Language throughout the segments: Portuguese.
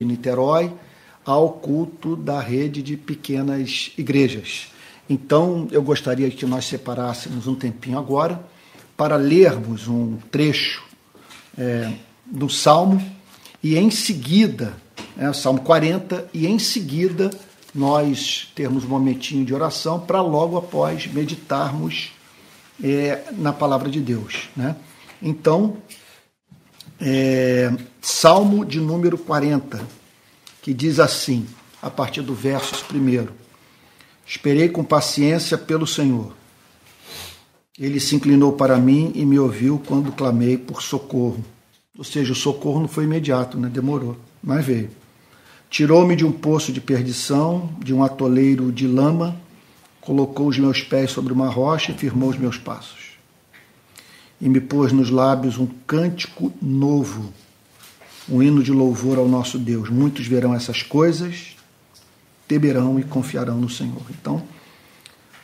Niterói ao culto da rede de pequenas igrejas. Então, eu gostaria que nós separássemos um tempinho agora para lermos um trecho é, do Salmo e em seguida, é, Salmo 40, e em seguida nós termos um momentinho de oração para logo após meditarmos é, na palavra de Deus. Né? Então, é, Salmo de número 40, que diz assim, a partir do verso primeiro: Esperei com paciência pelo Senhor. Ele se inclinou para mim e me ouviu quando clamei por socorro. Ou seja, o socorro não foi imediato, né? demorou, mas veio. Tirou-me de um poço de perdição, de um atoleiro de lama, colocou os meus pés sobre uma rocha e firmou os meus passos. E me pôs nos lábios um cântico novo, um hino de louvor ao nosso Deus. Muitos verão essas coisas, temerão e confiarão no Senhor. Então,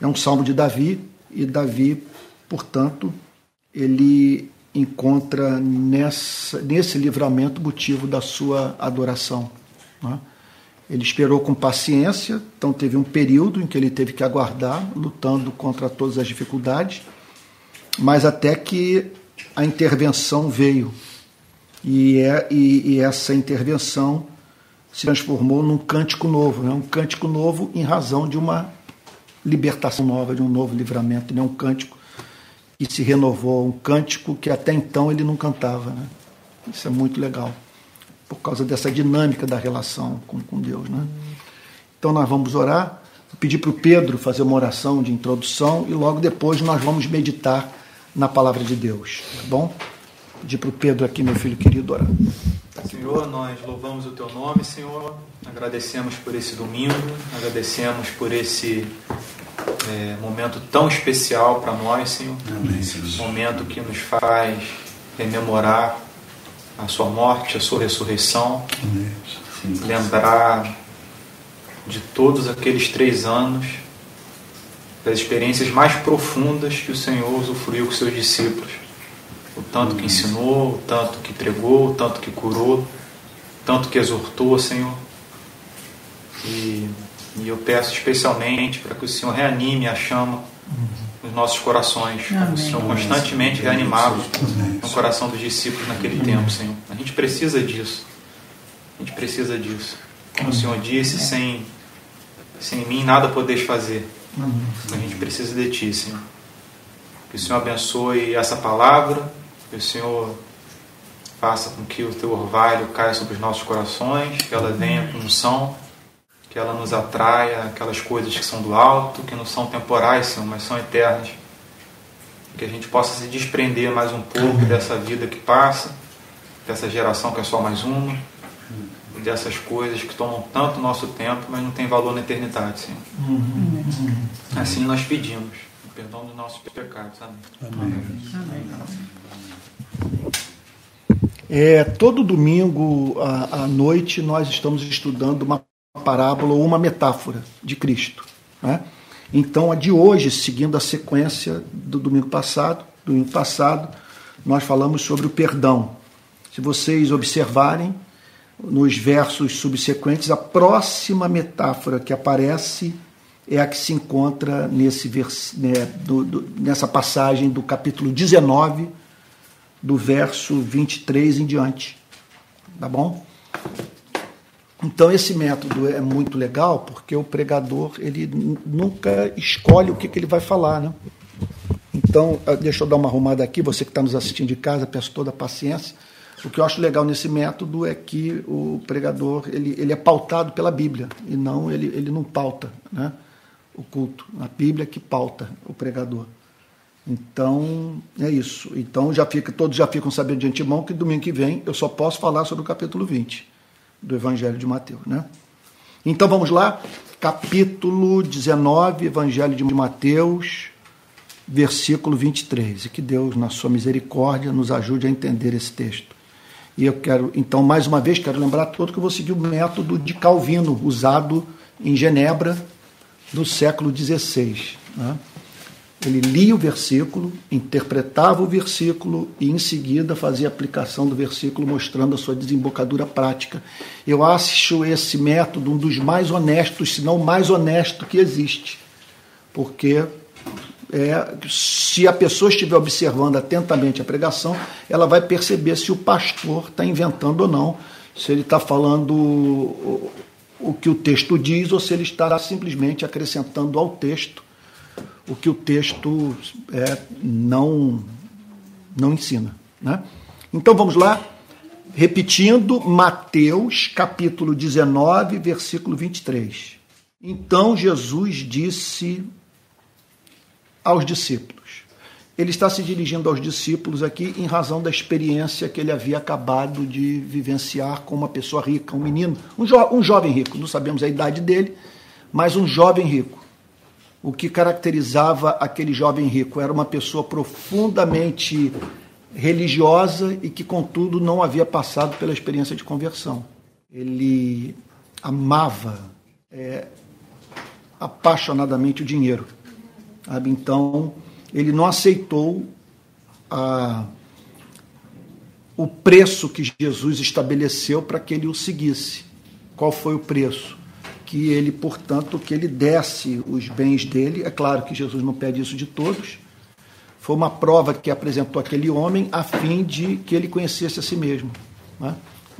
é um salmo de Davi, e Davi, portanto, ele encontra nessa, nesse livramento motivo da sua adoração. Né? Ele esperou com paciência, então teve um período em que ele teve que aguardar, lutando contra todas as dificuldades, mas até que a intervenção veio. E, é, e, e essa intervenção se transformou num cântico novo, né? um cântico novo em razão de uma libertação nova, de um novo livramento, né? um cântico que se renovou, um cântico que até então ele não cantava. Né? Isso é muito legal por causa dessa dinâmica da relação com, com Deus. Né? Então nós vamos orar, vou pedir para o Pedro fazer uma oração de introdução e logo depois nós vamos meditar na palavra de Deus, tá bom? Pedir para o Pedro aqui, meu filho querido, orar. Senhor, nós louvamos o teu nome, Senhor, agradecemos por esse domingo, agradecemos por esse é, momento tão especial para nós, Senhor. Amém, Senhor. Momento que nos faz rememorar a sua morte, a sua ressurreição, Sim. lembrar de todos aqueles três anos, das experiências mais profundas que o Senhor usufruiu com seus discípulos. O tanto que ensinou, o tanto que pregou, o tanto que curou, o tanto que exortou, Senhor. E, e eu peço especialmente para que o Senhor reanime a chama nos nossos corações, como o Senhor constantemente reanimava no coração dos discípulos naquele tempo, Senhor. A gente precisa disso. A gente precisa disso. Como o Senhor disse, sem, sem mim nada podeis fazer. A gente precisa de Ti, Senhor. Que o Senhor abençoe essa palavra, que o Senhor faça com que o Teu orvalho caia sobre os nossos corações, que ela venha com unção que ela nos atraia aquelas coisas que são do alto, que não são temporais, Senhor, mas são eternas. Que a gente possa se desprender mais um pouco dessa vida que passa, dessa geração que é só mais uma, dessas coisas que tomam tanto nosso tempo, mas não tem valor na eternidade, Senhor. Assim nós pedimos o perdão dos nossos pecados. Amém. Amém. Amém. É, todo domingo à, à noite nós estamos estudando uma parábola ou uma metáfora de Cristo. Né? Então, a de hoje, seguindo a sequência do domingo passado, domingo passado, nós falamos sobre o perdão. Se vocês observarem nos versos subsequentes, a próxima metáfora que aparece é a que se encontra nesse vers... Né, do, do, nessa passagem do capítulo 19, do verso 23 em diante. Tá bom? Então esse método é muito legal porque o pregador ele nunca escolhe o que, que ele vai falar, né? Então ah, deixa eu dar uma arrumada aqui, você que está nos assistindo de casa, peço toda a paciência. O que eu acho legal nesse método é que o pregador ele, ele é pautado pela Bíblia e não ele, ele não pauta, né? O culto, a Bíblia que pauta o pregador. Então é isso. Então já fica todos já ficam sabendo de antemão que domingo que vem eu só posso falar sobre o capítulo 20 do Evangelho de Mateus. Né? Então vamos lá, capítulo 19, Evangelho de Mateus, versículo 23. E que Deus, na sua misericórdia, nos ajude a entender esse texto. E eu quero, então, mais uma vez, quero lembrar todo que eu vou seguir o método de Calvino, usado em Genebra, no século XVI. Né? Ele lia o versículo, interpretava o versículo e em seguida fazia a aplicação do versículo, mostrando a sua desembocadura prática. Eu acho esse método um dos mais honestos, se não o mais honesto que existe. Porque é, se a pessoa estiver observando atentamente a pregação, ela vai perceber se o pastor está inventando ou não, se ele está falando o, que o texto diz ou se ele está simplesmente acrescentando ao texto o que o texto é, não, não ensina. Né? Então vamos lá, repetindo Mateus capítulo 19, versículo 23. Então Jesus disse aos discípulos. Ele está se dirigindo aos discípulos aqui em razão da experiência que ele havia acabado de vivenciar com uma pessoa rica, um menino, um, jo um jovem rico, não sabemos a idade dele, mas um jovem rico o que caracterizava aquele jovem rico. Era uma pessoa profundamente religiosa e que, contudo, não havia passado pela experiência de conversão. Ele amava é, apaixonadamente o dinheiro. Sabe? Então, ele não aceitou a, o preço que Jesus estabeleceu para que ele o seguisse. Qual foi o preço? Que ele, portanto, que ele desse os bens dele. É claro que Jesus não pede isso de todos. Foi uma prova que apresentou aquele homem a fim de que ele conhecesse a si mesmo. Né?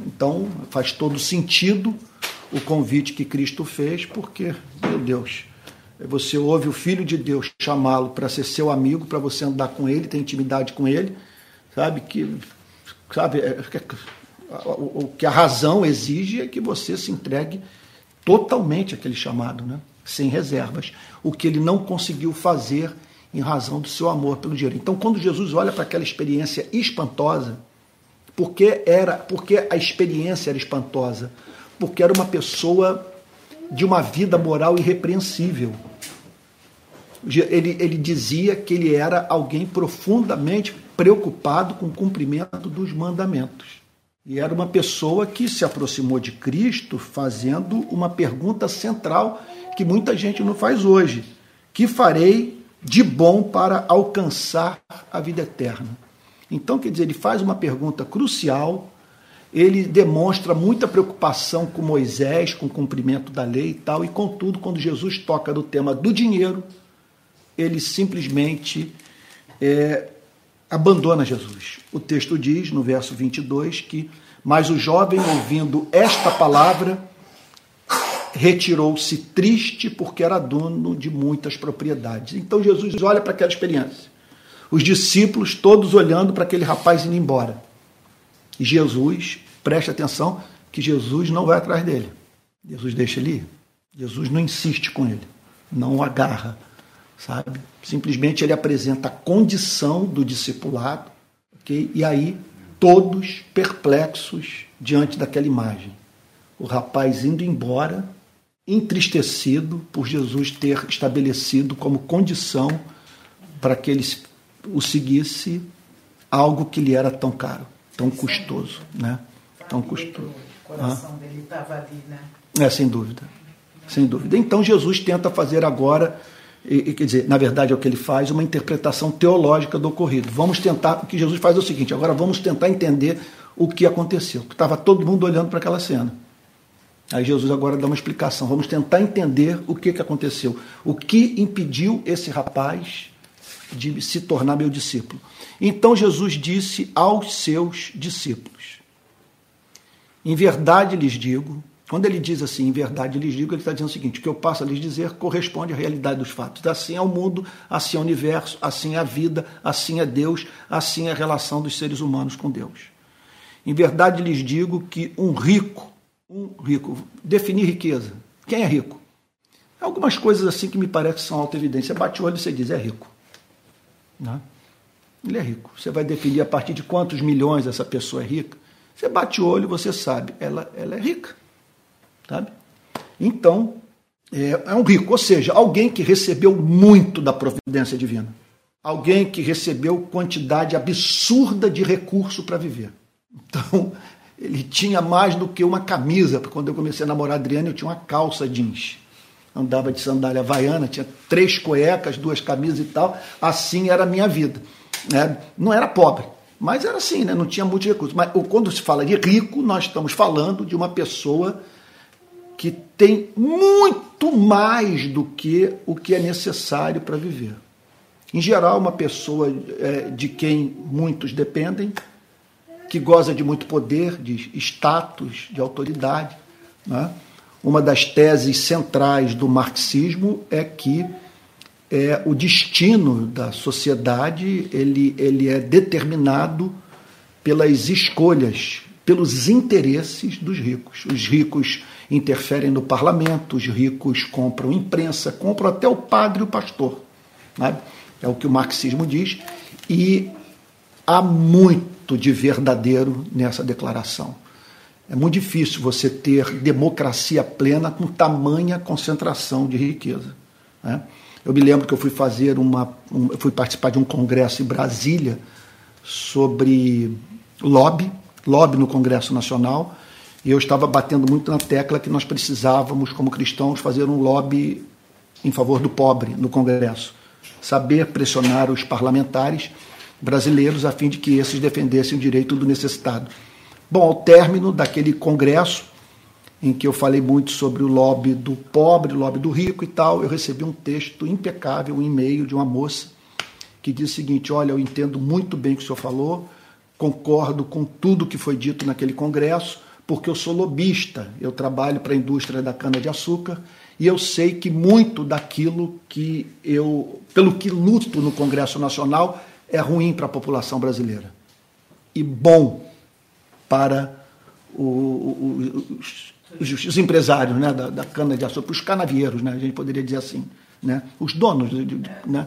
Então faz todo sentido o convite que Cristo fez, porque, meu Deus, você ouve o Filho de Deus chamá-lo para ser seu amigo, para você andar com ele, ter intimidade com ele, sabe que, sabe, é, é, o que a razão exige é que você se entregue totalmente aquele chamado, né? sem reservas, o que ele não conseguiu fazer em razão do seu amor pelo dinheiro. Então, quando Jesus olha para aquela experiência espantosa, porque era, porque a experiência era espantosa, porque era uma pessoa de uma vida moral irrepreensível. Ele, ele dizia que ele era alguém profundamente preocupado com o cumprimento dos mandamentos. E era uma pessoa que se aproximou de Cristo fazendo uma pergunta central que muita gente não faz hoje: que farei de bom para alcançar a vida eterna? Então, quer dizer, ele faz uma pergunta crucial, ele demonstra muita preocupação com Moisés, com o cumprimento da lei e tal, e contudo, quando Jesus toca no tema do dinheiro, ele simplesmente é, abandona Jesus. O texto diz, no verso 22, que mas o jovem, ouvindo esta palavra, retirou-se triste porque era dono de muitas propriedades. Então Jesus olha para aquela experiência. Os discípulos todos olhando para aquele rapaz indo embora. E Jesus, preste atenção, que Jesus não vai atrás dele. Jesus deixa ele ir. Jesus não insiste com ele, não o agarra, sabe? Simplesmente ele apresenta a condição do discipulado, ok? E aí todos perplexos diante daquela imagem. O rapaz indo embora, entristecido por Jesus ter estabelecido como condição para que ele o seguisse algo que lhe era tão caro, tão custoso, né? Tão custoso. O coração ah. dele estava ali, né? É, sem dúvida. Sem dúvida. Então Jesus tenta fazer agora e, quer dizer, na verdade é o que ele faz, uma interpretação teológica do ocorrido. Vamos tentar, o que Jesus faz é o seguinte, agora vamos tentar entender o que aconteceu. Estava todo mundo olhando para aquela cena. Aí Jesus agora dá uma explicação. Vamos tentar entender o que, que aconteceu. O que impediu esse rapaz de se tornar meu discípulo. Então Jesus disse aos seus discípulos: Em verdade lhes digo, quando ele diz assim, em verdade lhes digo, ele está dizendo o seguinte: o que eu passo a lhes dizer corresponde à realidade dos fatos. Assim é o mundo, assim é o universo, assim é a vida, assim é Deus, assim é a relação dos seres humanos com Deus. Em verdade lhes digo que um rico, um rico, definir riqueza. Quem é rico? Algumas coisas assim que me parecem são auto-evidência. Bate o olho e você diz, é rico. Né? Ele é rico. Você vai definir a partir de quantos milhões essa pessoa é rica. Você bate o olho e você sabe, ela, ela é rica. Sabe? Então, é, é um rico, ou seja, alguém que recebeu muito da providência divina. Alguém que recebeu quantidade absurda de recurso para viver. Então, ele tinha mais do que uma camisa. Quando eu comecei a namorar a Adriana, eu tinha uma calça jeans. andava de sandália havaiana, tinha três cuecas, duas camisas e tal. Assim era a minha vida. Né? Não era pobre, mas era assim, né? não tinha muitos recursos. Mas quando se fala de rico, nós estamos falando de uma pessoa que tem muito mais do que o que é necessário para viver. Em geral, uma pessoa é, de quem muitos dependem, que goza de muito poder, de status, de autoridade. Né? Uma das teses centrais do marxismo é que é, o destino da sociedade ele, ele é determinado pelas escolhas, pelos interesses dos ricos. Os ricos interferem no parlamento, os ricos compram imprensa, compram até o padre e o pastor. Né? É o que o marxismo diz. E há muito de verdadeiro nessa declaração. É muito difícil você ter democracia plena com tamanha concentração de riqueza. Né? Eu me lembro que eu fui fazer uma, um, eu fui participar de um congresso em Brasília sobre lobby, lobby no Congresso Nacional, e eu estava batendo muito na tecla que nós precisávamos, como cristãos, fazer um lobby em favor do pobre no Congresso, saber pressionar os parlamentares brasileiros a fim de que esses defendessem o direito do necessitado. Bom, ao término daquele congresso, em que eu falei muito sobre o lobby do pobre, o lobby do rico e tal, eu recebi um texto impecável, um e-mail de uma moça que diz o seguinte: Olha, eu entendo muito bem o que o senhor falou, concordo com tudo que foi dito naquele congresso, porque eu sou lobista, eu trabalho para a indústria da cana-de-açúcar e eu sei que muito daquilo que eu, pelo que luto no Congresso Nacional, é ruim para a população brasileira e bom para o, o, os, os, empresários né, da, da cana-de-açúcar, os canavieiros, né, a gente poderia dizer assim, né, os donos de, de, né,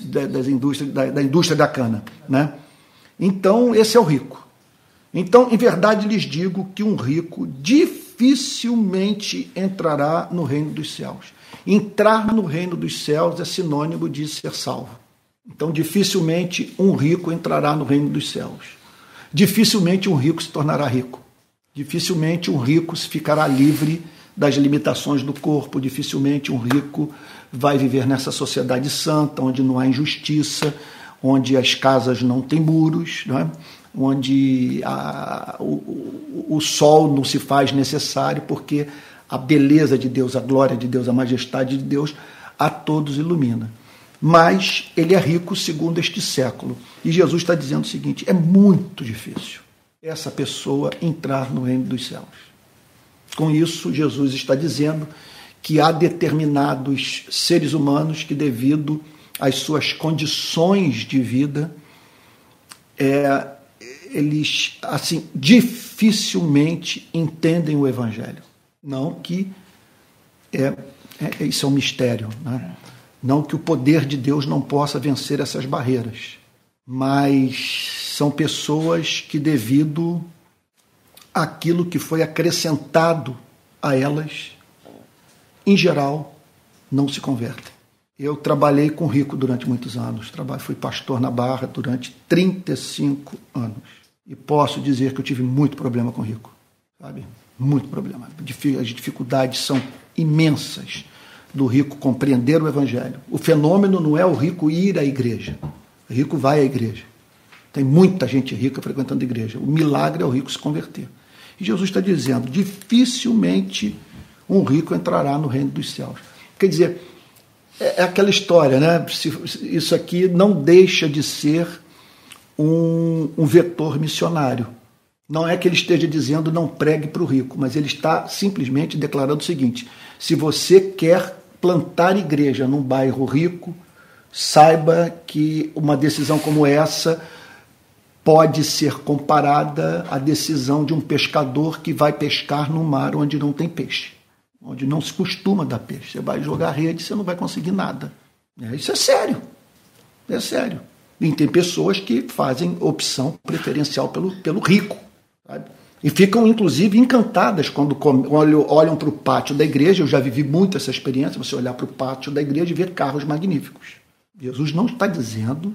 das indústrias, da, da, indústria da cana. Né. Então, esse é o rico. Então, em verdade, lhes digo que um rico dificilmente entrará no reino dos céus. Entrar no reino dos céus é sinônimo de ser salvo. Então, dificilmente um rico entrará no reino dos céus. Dificilmente um rico se tornará rico. Dificilmente um rico se ficará livre das limitações do corpo. Dificilmente um rico vai viver nessa sociedade santa, onde não há injustiça, onde as casas não têm muros, não é? Onde a, o, o sol não se faz necessário, porque a beleza de Deus, a glória de Deus, a majestade de Deus a todos ilumina. Mas ele é rico segundo este século. E Jesus está dizendo o seguinte: é muito difícil essa pessoa entrar no reino dos céus. Com isso, Jesus está dizendo que há determinados seres humanos que, devido às suas condições de vida, é, eles assim dificilmente entendem o evangelho. Não que é, é isso é um mistério, né? não que o poder de Deus não possa vencer essas barreiras, mas são pessoas que devido àquilo que foi acrescentado a elas, em geral, não se convertem. Eu trabalhei com rico durante muitos anos, trabalho, fui pastor na Barra durante 35 anos. E posso dizer que eu tive muito problema com rico, sabe? Muito problema. As dificuldades são imensas do rico compreender o evangelho. O fenômeno não é o rico ir à igreja. O rico vai à igreja. Tem muita gente rica frequentando a igreja. O milagre é o rico se converter. E Jesus está dizendo: dificilmente um rico entrará no reino dos céus. Quer dizer, é, é aquela história, né? Isso aqui não deixa de ser um, um vetor missionário. Não é que ele esteja dizendo não pregue para o rico, mas ele está simplesmente declarando o seguinte: se você quer plantar igreja num bairro rico, saiba que uma decisão como essa pode ser comparada à decisão de um pescador que vai pescar no mar onde não tem peixe, onde não se costuma dar peixe. Você vai jogar rede, você não vai conseguir nada. Isso é sério. É sério. E tem pessoas que fazem opção preferencial pelo, pelo rico. Sabe? E ficam, inclusive, encantadas quando olham para o pátio da igreja. Eu já vivi muito essa experiência, você olhar para o pátio da igreja e ver carros magníficos. Jesus não está dizendo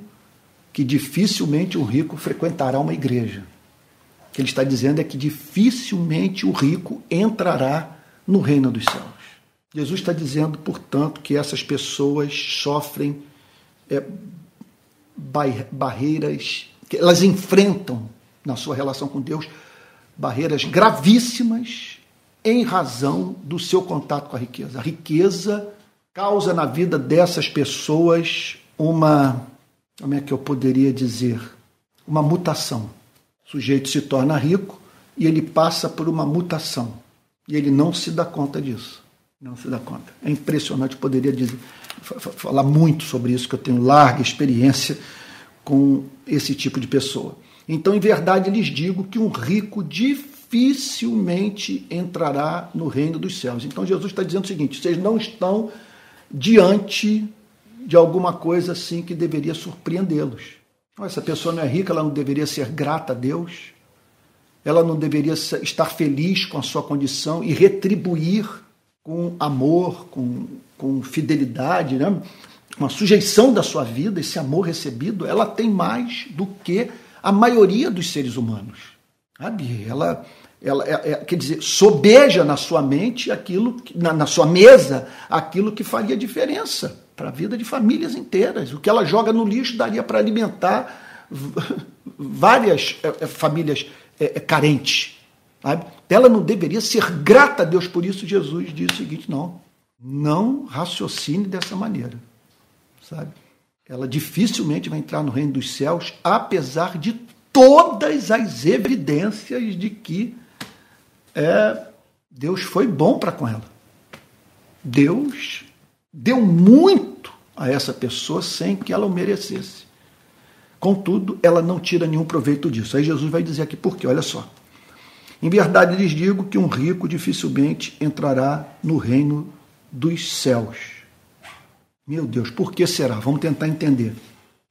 que dificilmente o rico frequentará uma igreja. O que ele está dizendo é que dificilmente o rico entrará no reino dos céus. Jesus está dizendo, portanto, que essas pessoas sofrem é, barreiras, que elas enfrentam na sua relação com Deus barreiras gravíssimas em razão do seu contato com a riqueza. A riqueza causa na vida dessas pessoas uma, como é que eu poderia dizer, uma mutação. O sujeito se torna rico e ele passa por uma mutação. E ele não se dá conta disso. Não se dá conta. É impressionante, poderia dizer, falar muito sobre isso, que eu tenho larga experiência com esse tipo de pessoa. Então, em verdade, lhes digo que um rico dificilmente entrará no reino dos céus. Então, Jesus está dizendo o seguinte: vocês não estão diante de alguma coisa assim que deveria surpreendê-los. Essa pessoa não é rica, ela não deveria ser grata a Deus, ela não deveria estar feliz com a sua condição e retribuir com amor, com, com fidelidade, né? uma sujeição da sua vida, esse amor recebido, ela tem mais do que a maioria dos seres humanos. Sabe? Ela, ela é, é, quer dizer, sobeja na sua mente aquilo, na, na sua mesa, aquilo que faria diferença para a vida de famílias inteiras. O que ela joga no lixo daria para alimentar várias é, é, famílias é, é, carentes. Ela não deveria ser grata a Deus por isso. Jesus diz o seguinte: não, não raciocine dessa maneira. Sabe? Ela dificilmente vai entrar no reino dos céus, apesar de todas as evidências de que é, Deus foi bom para com ela. Deus deu muito a essa pessoa sem que ela o merecesse. Contudo, ela não tira nenhum proveito disso. Aí Jesus vai dizer aqui por quê, olha só. Em verdade lhes digo que um rico dificilmente entrará no reino dos céus. Meu Deus, por que será? Vamos tentar entender.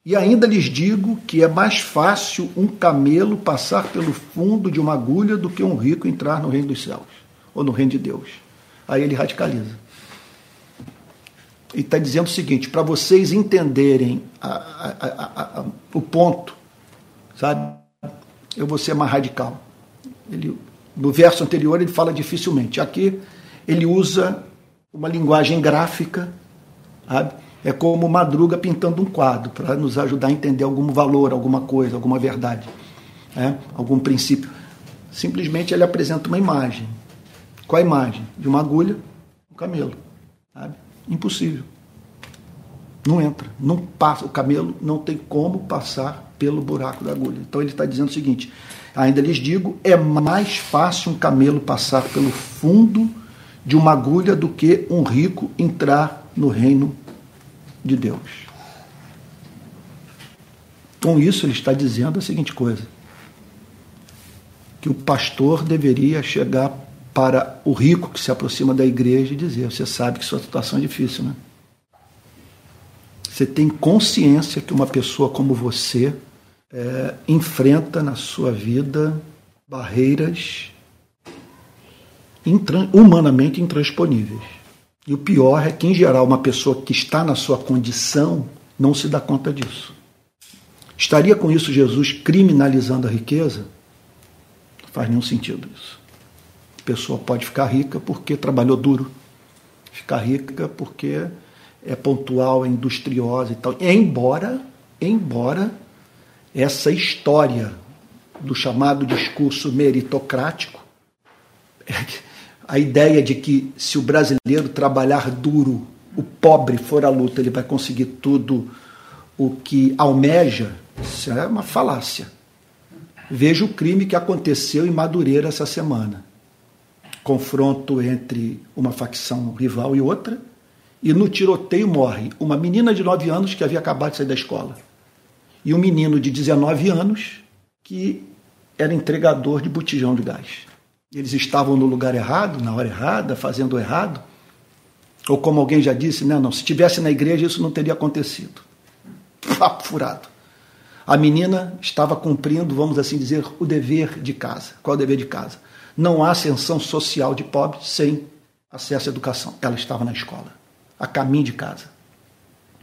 E ainda lhes digo que é mais fácil um camelo passar pelo fundo de uma agulha do que um rico entrar no reino dos céus, ou no reino de Deus. Aí ele radicaliza. E está dizendo o seguinte: para vocês entenderem a, a, a, o ponto, sabe? Eu vou ser mais radical. Ele, no verso anterior ele fala dificilmente. Aqui ele usa uma linguagem gráfica, sabe? É como Madruga pintando um quadro para nos ajudar a entender algum valor, alguma coisa, alguma verdade, né? algum princípio. Simplesmente ele apresenta uma imagem. Qual a imagem? De uma agulha, um camelo. Sabe? Impossível. Não entra, não passa. O camelo não tem como passar pelo buraco da agulha. Então ele está dizendo o seguinte: ainda lhes digo, é mais fácil um camelo passar pelo fundo de uma agulha do que um rico entrar no reino de Deus. Com isso, ele está dizendo a seguinte coisa: que o pastor deveria chegar para o rico que se aproxima da igreja e dizer: Você sabe que sua situação é difícil, né? Você tem consciência que uma pessoa como você é, enfrenta na sua vida barreiras humanamente intransponíveis. E o pior é que, em geral, uma pessoa que está na sua condição não se dá conta disso. Estaria com isso Jesus criminalizando a riqueza? Não faz nenhum sentido isso. A pessoa pode ficar rica porque trabalhou duro, ficar rica porque é pontual, é industriosa e tal. Embora, embora essa história do chamado discurso meritocrático a ideia de que se o brasileiro trabalhar duro, o pobre for à luta, ele vai conseguir tudo o que almeja, isso é uma falácia. Veja o crime que aconteceu em Madureira essa semana. Confronto entre uma facção rival e outra, e no tiroteio morre uma menina de 9 anos que havia acabado de sair da escola, e um menino de 19 anos que era entregador de botijão de gás eles estavam no lugar errado, na hora errada, fazendo errado. Ou como alguém já disse, né, não, se estivesse na igreja isso não teria acontecido. Papo furado. A menina estava cumprindo, vamos assim dizer, o dever de casa. Qual é o dever de casa? Não há ascensão social de pobre sem acesso à educação. Ela estava na escola, a caminho de casa.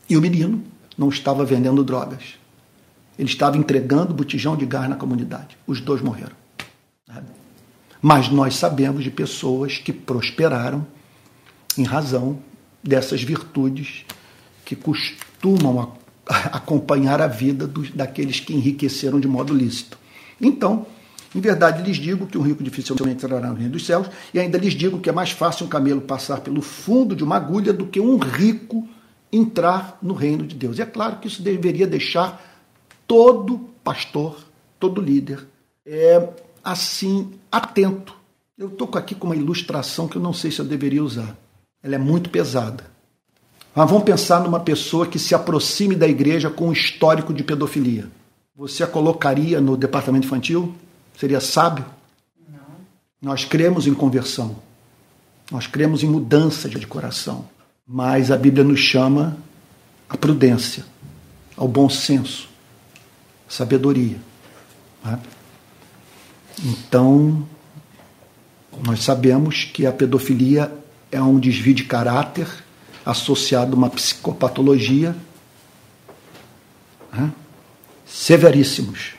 E o menino não estava vendendo drogas. Ele estava entregando botijão de gás na comunidade. Os dois morreram. Mas nós sabemos de pessoas que prosperaram em razão dessas virtudes que costumam acompanhar a vida dos, daqueles que enriqueceram de modo lícito. Então, em verdade lhes digo que um rico dificilmente entrará no reino dos céus, e ainda lhes digo que é mais fácil um camelo passar pelo fundo de uma agulha do que um rico entrar no reino de Deus. E é claro que isso deveria deixar todo pastor, todo líder, é, assim, atento. Eu estou aqui com uma ilustração que eu não sei se eu deveria usar. Ela é muito pesada. Mas vamos pensar numa pessoa que se aproxime da igreja com um histórico de pedofilia. Você a colocaria no departamento infantil? Seria sábio? Não. Nós cremos em conversão. Nós cremos em mudança de coração. Mas a Bíblia nos chama à prudência, ao bom senso, sabedoria. Né? Então, nós sabemos que a pedofilia é um desvio de caráter associado a uma psicopatologia né? severíssimos.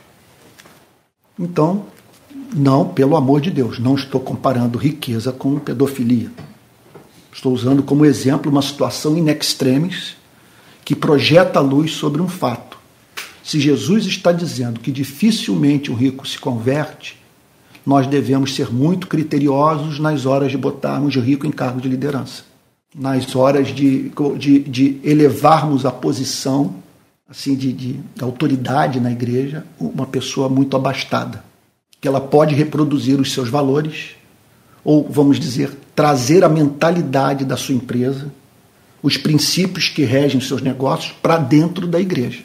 Então, não, pelo amor de Deus, não estou comparando riqueza com pedofilia. Estou usando como exemplo uma situação in extremis que projeta a luz sobre um fato. Se Jesus está dizendo que dificilmente o rico se converte, nós devemos ser muito criteriosos nas horas de botarmos o rico em cargo de liderança, nas horas de, de, de elevarmos a posição assim de, de, de autoridade na igreja uma pessoa muito abastada, que ela pode reproduzir os seus valores, ou vamos dizer, trazer a mentalidade da sua empresa, os princípios que regem os seus negócios para dentro da igreja.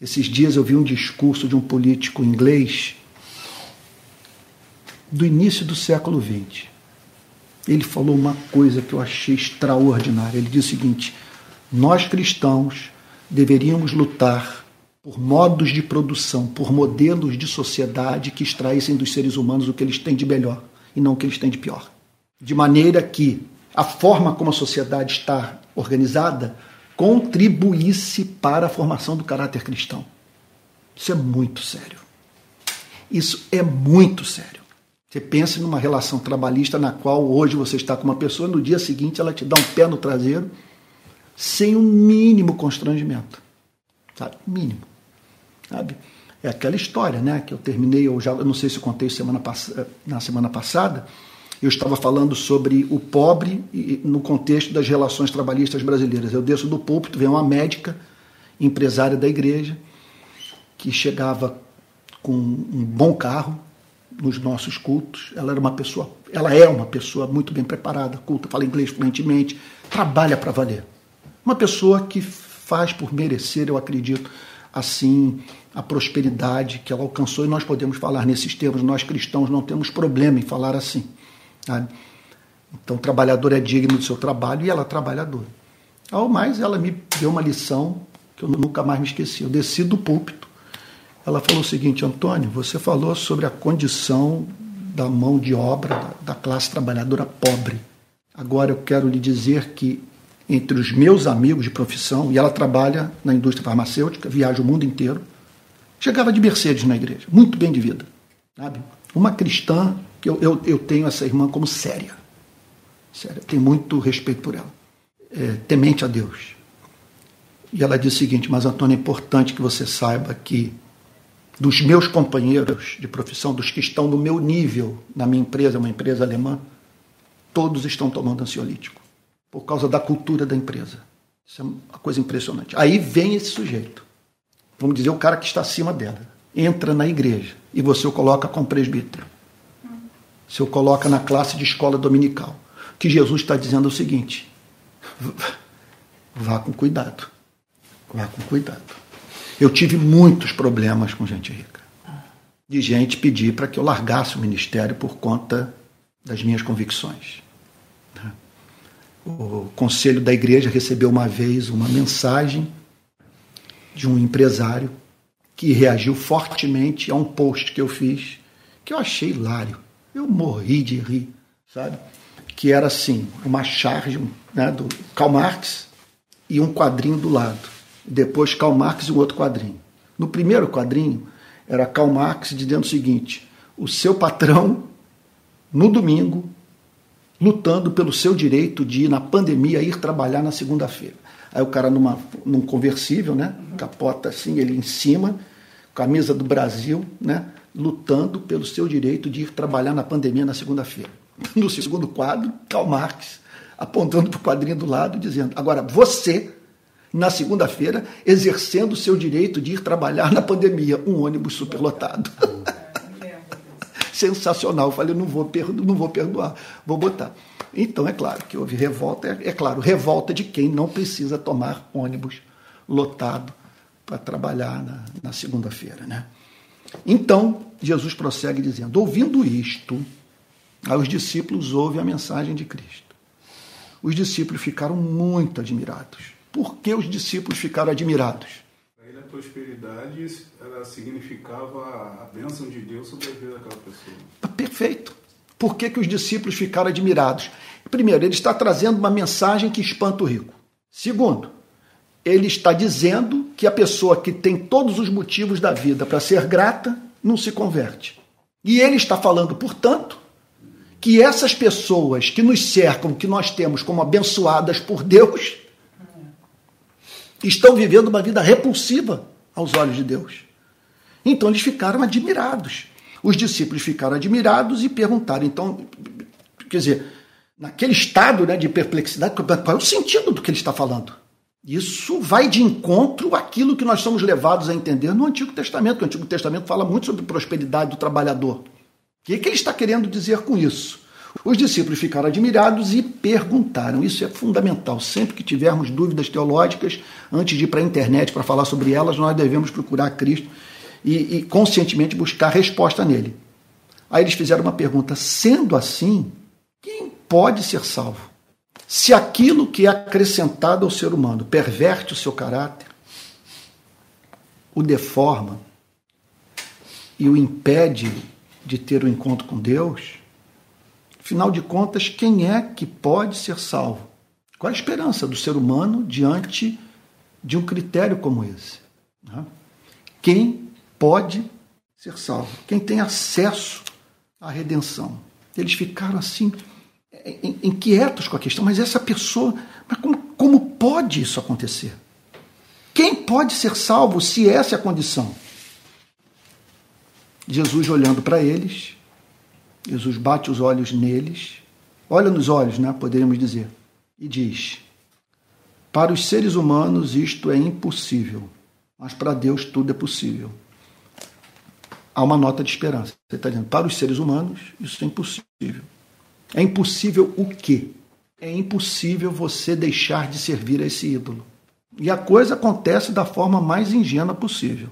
Esses dias eu vi um discurso de um político inglês do início do século XX. Ele falou uma coisa que eu achei extraordinária. Ele disse o seguinte: nós cristãos deveríamos lutar por modos de produção, por modelos de sociedade que extraíssem dos seres humanos o que eles têm de melhor e não o que eles têm de pior. De maneira que a forma como a sociedade está organizada contribuísse para a formação do caráter cristão. Isso é muito sério. Isso é muito sério. Você pensa numa relação trabalhista na qual hoje você está com uma pessoa, no dia seguinte ela te dá um pé no traseiro sem o um mínimo constrangimento. Sabe? Mínimo. Sabe? É aquela história, né? Que eu terminei, eu já eu não sei se eu contei semana na semana passada, eu estava falando sobre o pobre no contexto das relações trabalhistas brasileiras. Eu desço do púlpito, vem uma médica, empresária da igreja, que chegava com um bom carro nos nossos cultos. Ela era uma pessoa, ela é uma pessoa muito bem preparada, culta, fala inglês fluentemente, trabalha para valer. Uma pessoa que faz por merecer, eu acredito, assim, a prosperidade que ela alcançou, e nós podemos falar nesses termos, nós cristãos não temos problema em falar assim. Sabe? Então, trabalhador é digno do seu trabalho e ela é trabalhadora. Ao mais, ela me deu uma lição que eu nunca mais me esqueci. Eu desci do púlpito. Ela falou o seguinte: Antônio, você falou sobre a condição da mão de obra da classe trabalhadora pobre. Agora eu quero lhe dizer que entre os meus amigos de profissão, e ela trabalha na indústria farmacêutica, viaja o mundo inteiro. Chegava de Mercedes na igreja, muito bem de vida. Sabe? Uma cristã, que eu, eu, eu tenho essa irmã como séria. Séria, tenho muito respeito por ela. É, temente a Deus. E ela diz o seguinte: Mas Antônio, é importante que você saiba que dos meus companheiros de profissão, dos que estão no meu nível na minha empresa, uma empresa alemã, todos estão tomando ansiolítico por causa da cultura da empresa. Isso é uma coisa impressionante. Aí vem esse sujeito, vamos dizer, o cara que está acima dela, entra na igreja e você o coloca como presbítero. Você o coloca na classe de escola dominical. Que Jesus está dizendo é o seguinte: vá com cuidado. Vá com cuidado. Eu tive muitos problemas com gente rica. De gente pedir para que eu largasse o ministério por conta das minhas convicções. O conselho da igreja recebeu uma vez uma mensagem de um empresário que reagiu fortemente a um post que eu fiz, que eu achei hilário. Eu morri de rir, sabe? Que era assim, uma charge né, do Karl Marx e um quadrinho do lado. Depois Karl Marx e um outro quadrinho. No primeiro quadrinho era Karl Marx dizendo o seguinte: o seu patrão, no domingo, lutando pelo seu direito de, na pandemia, ir trabalhar na segunda-feira. Aí o cara numa, num conversível, né? Capota assim, ele em cima, camisa do Brasil, né? Lutando pelo seu direito de ir trabalhar na pandemia na segunda-feira. No segundo quadro, Karl Marx, apontando para o quadrinho do lado, dizendo: agora você, na segunda-feira, exercendo o seu direito de ir trabalhar na pandemia, um ônibus superlotado. Sensacional. Eu falei: não vou, não vou perdoar, vou botar. Então, é claro que houve revolta, é, é claro, revolta de quem não precisa tomar ônibus lotado para trabalhar na, na segunda-feira. Né? Então, Jesus prossegue dizendo: ouvindo isto, aí os discípulos ouvem a mensagem de Cristo. Os discípulos ficaram muito admirados. Por que os discípulos ficaram admirados? A prosperidade ela significava a bênção de Deus sobre a vida daquela pessoa. Perfeito. Por que, que os discípulos ficaram admirados? Primeiro, ele está trazendo uma mensagem que espanta o rico. Segundo, ele está dizendo que a pessoa que tem todos os motivos da vida para ser grata não se converte. E ele está falando, portanto, que essas pessoas que nos cercam, que nós temos como abençoadas por Deus, estão vivendo uma vida repulsiva aos olhos de Deus. Então eles ficaram admirados. Os discípulos ficaram admirados e perguntaram, então, quer dizer, naquele estado né, de perplexidade, qual é o sentido do que ele está falando? Isso vai de encontro àquilo que nós somos levados a entender no Antigo Testamento, o Antigo Testamento fala muito sobre prosperidade do trabalhador. O que, é que ele está querendo dizer com isso? Os discípulos ficaram admirados e perguntaram. Isso é fundamental. Sempre que tivermos dúvidas teológicas, antes de ir para a internet para falar sobre elas, nós devemos procurar Cristo e, e conscientemente buscar resposta nele. Aí eles fizeram uma pergunta: sendo assim, quem pode ser salvo? Se aquilo que é acrescentado ao ser humano perverte o seu caráter, o deforma e o impede de ter o um encontro com Deus, afinal de contas, quem é que pode ser salvo? Qual a esperança do ser humano diante de um critério como esse? Né? Quem pode ser salvo, quem tem acesso à redenção. Eles ficaram assim, inquietos com a questão, mas essa pessoa, mas como, como pode isso acontecer? Quem pode ser salvo se essa é a condição? Jesus olhando para eles, Jesus bate os olhos neles, olha nos olhos, né, poderíamos dizer, e diz: Para os seres humanos isto é impossível, mas para Deus tudo é possível há uma nota de esperança. Você está dizendo, para os seres humanos, isso é impossível. É impossível o quê? É impossível você deixar de servir a esse ídolo. E a coisa acontece da forma mais ingênua possível.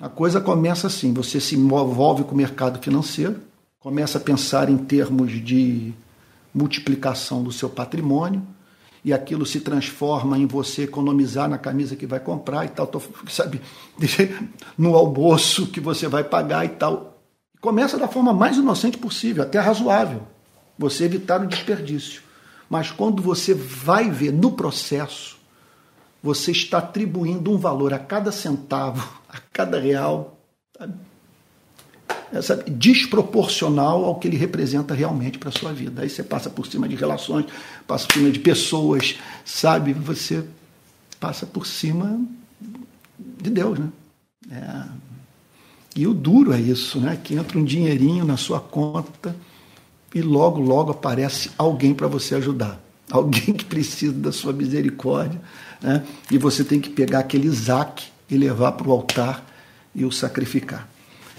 A coisa começa assim: você se envolve com o mercado financeiro, começa a pensar em termos de multiplicação do seu patrimônio, e aquilo se transforma em você economizar na camisa que vai comprar e tal, sabe, no almoço que você vai pagar e tal. Começa da forma mais inocente possível, até razoável, você evitar o desperdício. Mas quando você vai ver no processo, você está atribuindo um valor a cada centavo, a cada real, sabe? sabe, desproporcional ao que ele representa realmente para a sua vida. Aí você passa por cima de relações, passa por cima de pessoas, sabe? Você passa por cima de Deus, né? É. E o duro é isso, né? Que entra um dinheirinho na sua conta e logo, logo aparece alguém para você ajudar. Alguém que precisa da sua misericórdia, né? E você tem que pegar aquele Isaac e levar para o altar e o sacrificar.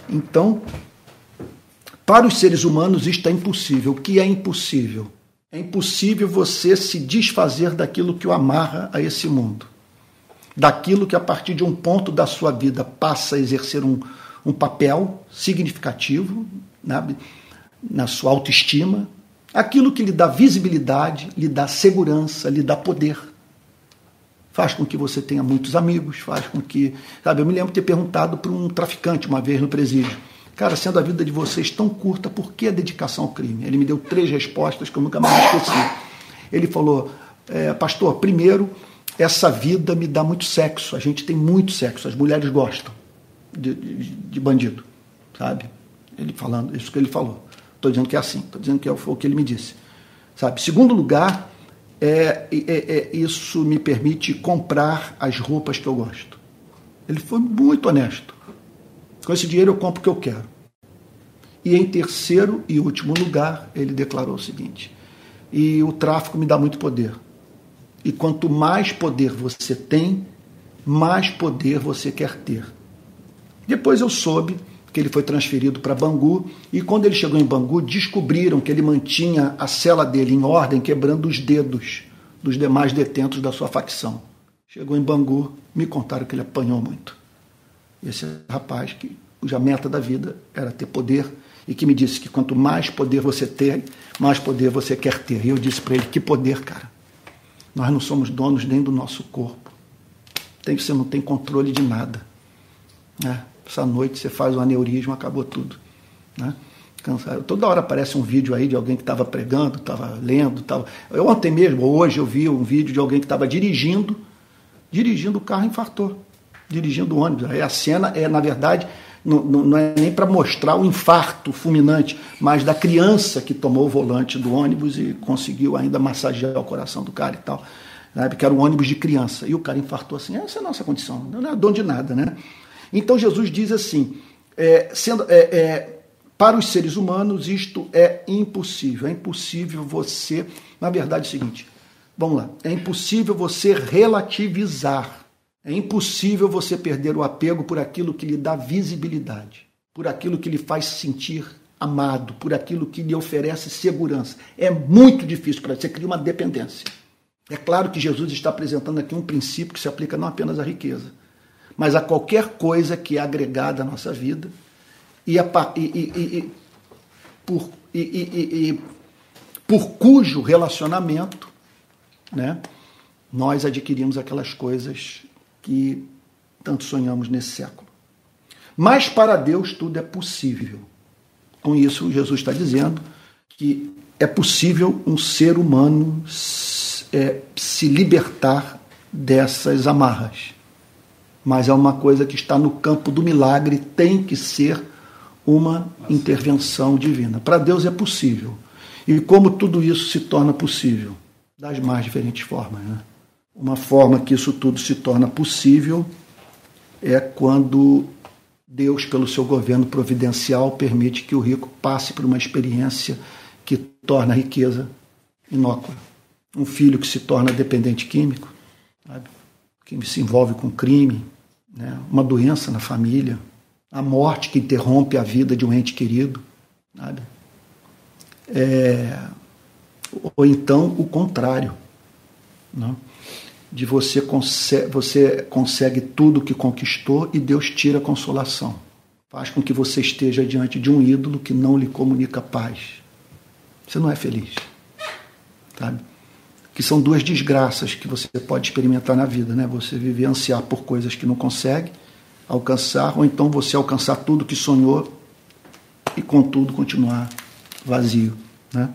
Então, para os seres humanos isto é impossível. O que é impossível? É impossível você se desfazer daquilo que o amarra a esse mundo. Daquilo que a partir de um ponto da sua vida passa a exercer um, um papel significativo na, na sua autoestima. Aquilo que lhe dá visibilidade, lhe dá segurança, lhe dá poder faz com que você tenha muitos amigos, faz com que. Sabe, eu me lembro de ter perguntado para um traficante uma vez no presídio. Cara, sendo a vida de vocês tão curta, por que a dedicação ao crime? Ele me deu três respostas que eu nunca mais esqueci. Ele falou, é, pastor, primeiro, essa vida me dá muito sexo. A gente tem muito sexo, as mulheres gostam de, de, de bandido, sabe? Ele falando, isso que ele falou. Estou dizendo que é assim, estou dizendo que é o que ele me disse. Sabe? Segundo lugar, é, é, é, isso me permite comprar as roupas que eu gosto. Ele foi muito honesto. Com esse dinheiro eu compro o que eu quero. E em terceiro e último lugar, ele declarou o seguinte: e o tráfico me dá muito poder. E quanto mais poder você tem, mais poder você quer ter. Depois eu soube que ele foi transferido para Bangu e quando ele chegou em Bangu descobriram que ele mantinha a cela dele em ordem quebrando os dedos dos demais detentos da sua facção. Chegou em Bangu, me contaram que ele apanhou muito. Esse rapaz que cuja meta da vida era ter poder e que me disse que quanto mais poder você tem, mais poder você quer ter. E eu disse para ele: que poder, cara? Nós não somos donos nem do nosso corpo. Tem, você não tem controle de nada. Né? Essa noite você faz um aneurisma, acabou tudo. Né? Toda hora aparece um vídeo aí de alguém que estava pregando, estava lendo. Tava... Eu, ontem mesmo, hoje, eu vi um vídeo de alguém que estava dirigindo, dirigindo o carro infartou, dirigindo o ônibus. Aí a cena é, na verdade, não, não é nem para mostrar o infarto fulminante, mas da criança que tomou o volante do ônibus e conseguiu ainda massagear o coração do cara e tal. Né? Porque era um ônibus de criança. E o cara infartou assim, essa é a nossa condição, não é dono de nada, né? Então Jesus diz assim, é, sendo, é, é, para os seres humanos isto é impossível, é impossível você, na verdade é o seguinte, vamos lá, é impossível você relativizar é impossível você perder o apego por aquilo que lhe dá visibilidade, por aquilo que lhe faz sentir amado, por aquilo que lhe oferece segurança. É muito difícil para você criar uma dependência. É claro que Jesus está apresentando aqui um princípio que se aplica não apenas à riqueza, mas a qualquer coisa que é agregada à nossa vida e, a, e, e, por, e, por cujo relacionamento né, nós adquirimos aquelas coisas que tanto sonhamos nesse século. Mas para Deus tudo é possível. Com isso, Jesus está dizendo que é possível um ser humano é, se libertar dessas amarras. Mas é uma coisa que está no campo do milagre, tem que ser uma intervenção divina. Para Deus é possível. E como tudo isso se torna possível? Das mais diferentes formas. Né? Uma forma que isso tudo se torna possível é quando Deus, pelo seu governo providencial, permite que o rico passe por uma experiência que torna a riqueza inócua. Um filho que se torna dependente químico, sabe? que se envolve com crime, né? uma doença na família, a morte que interrompe a vida de um ente querido. Sabe? É... Ou então o contrário. Não? de você, consegue, você consegue tudo que conquistou e Deus tira a consolação. Faz com que você esteja diante de um ídolo que não lhe comunica paz. Você não é feliz. Sabe? Que são duas desgraças que você pode experimentar na vida, né? Você viver ansiar por coisas que não consegue alcançar, ou então você alcançar tudo que sonhou e contudo continuar vazio, né?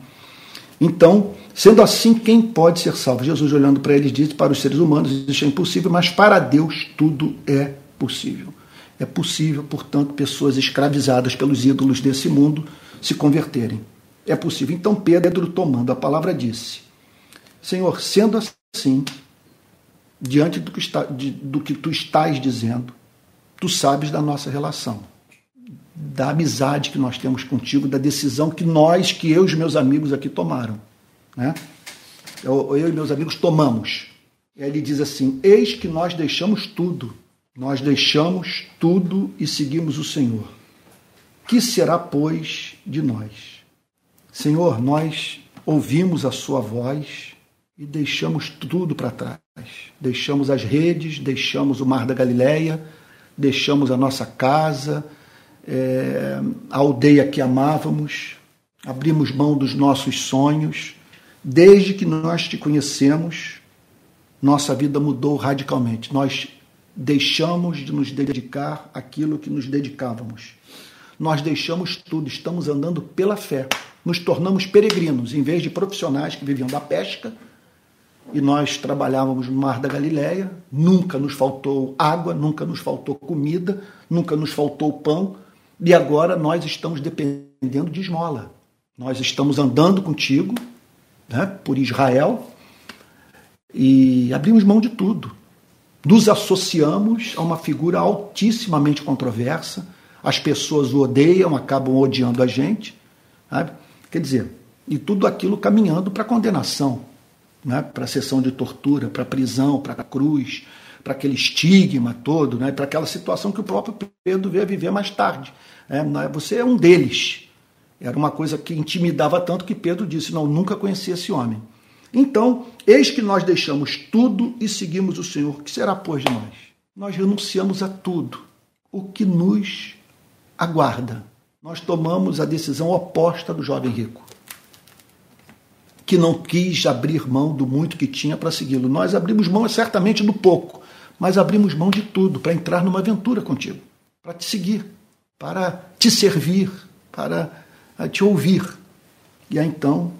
Então, Sendo assim, quem pode ser salvo? Jesus, olhando para eles, diz: Para os seres humanos isso é impossível, mas para Deus tudo é possível. É possível, portanto, pessoas escravizadas pelos ídolos desse mundo se converterem. É possível. Então, Pedro, tomando a palavra, disse: Senhor, sendo assim, diante do que, está, de, do que tu estás dizendo, tu sabes da nossa relação, da amizade que nós temos contigo, da decisão que nós, que eu e os meus amigos aqui tomaram né? Eu, eu e meus amigos tomamos. Ele diz assim: Eis que nós deixamos tudo, nós deixamos tudo e seguimos o Senhor. Que será, pois, de nós? Senhor, nós ouvimos a Sua voz e deixamos tudo para trás. Deixamos as redes, deixamos o mar da Galileia, deixamos a nossa casa, é, a aldeia que amávamos, abrimos mão dos nossos sonhos Desde que nós te conhecemos, nossa vida mudou radicalmente. Nós deixamos de nos dedicar àquilo que nos dedicávamos. Nós deixamos tudo, estamos andando pela fé. Nos tornamos peregrinos, em vez de profissionais que viviam da pesca. E nós trabalhávamos no Mar da Galileia, nunca nos faltou água, nunca nos faltou comida, nunca nos faltou pão. E agora nós estamos dependendo de esmola. Nós estamos andando contigo, né, por Israel e abrimos mão de tudo. Nos associamos a uma figura altissimamente controversa, as pessoas o odeiam, acabam odiando a gente. Sabe? Quer dizer, e tudo aquilo caminhando para a condenação, né? para a sessão de tortura, para a prisão, para a cruz, para aquele estigma todo, né? para aquela situação que o próprio Pedro veio a viver mais tarde. Né? Você é um deles. Era uma coisa que intimidava tanto que Pedro disse: Não, nunca conheci esse homem. Então, eis que nós deixamos tudo e seguimos o Senhor. O que será, pois, de nós? Nós renunciamos a tudo. O que nos aguarda? Nós tomamos a decisão oposta do jovem rico, que não quis abrir mão do muito que tinha para segui-lo. Nós abrimos mão certamente do pouco, mas abrimos mão de tudo para entrar numa aventura contigo, para te seguir, para te servir, para te ouvir. E aí então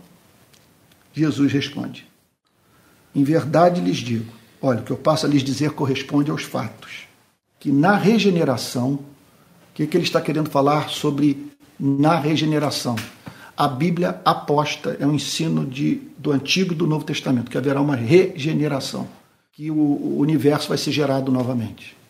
Jesus responde: Em verdade lhes digo, olha, o que eu passo a lhes dizer corresponde aos fatos, que na regeneração, o que, que ele está querendo falar sobre na regeneração? A Bíblia aposta, é um ensino de, do Antigo e do Novo Testamento, que haverá uma regeneração, que o universo vai ser gerado novamente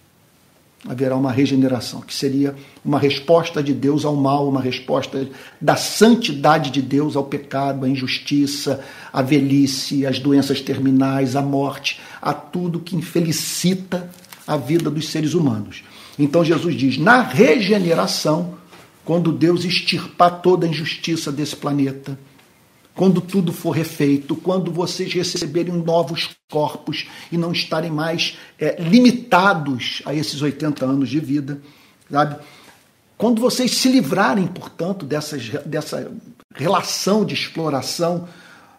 haverá uma regeneração, que seria uma resposta de Deus ao mal, uma resposta da santidade de Deus ao pecado, à injustiça, à velhice, às doenças terminais, à morte, a tudo que infelicita a vida dos seres humanos. Então Jesus diz: na regeneração, quando Deus extirpar toda a injustiça desse planeta, quando tudo for refeito, quando vocês receberem novos corpos e não estarem mais é, limitados a esses 80 anos de vida, sabe? Quando vocês se livrarem, portanto, dessas, dessa relação de exploração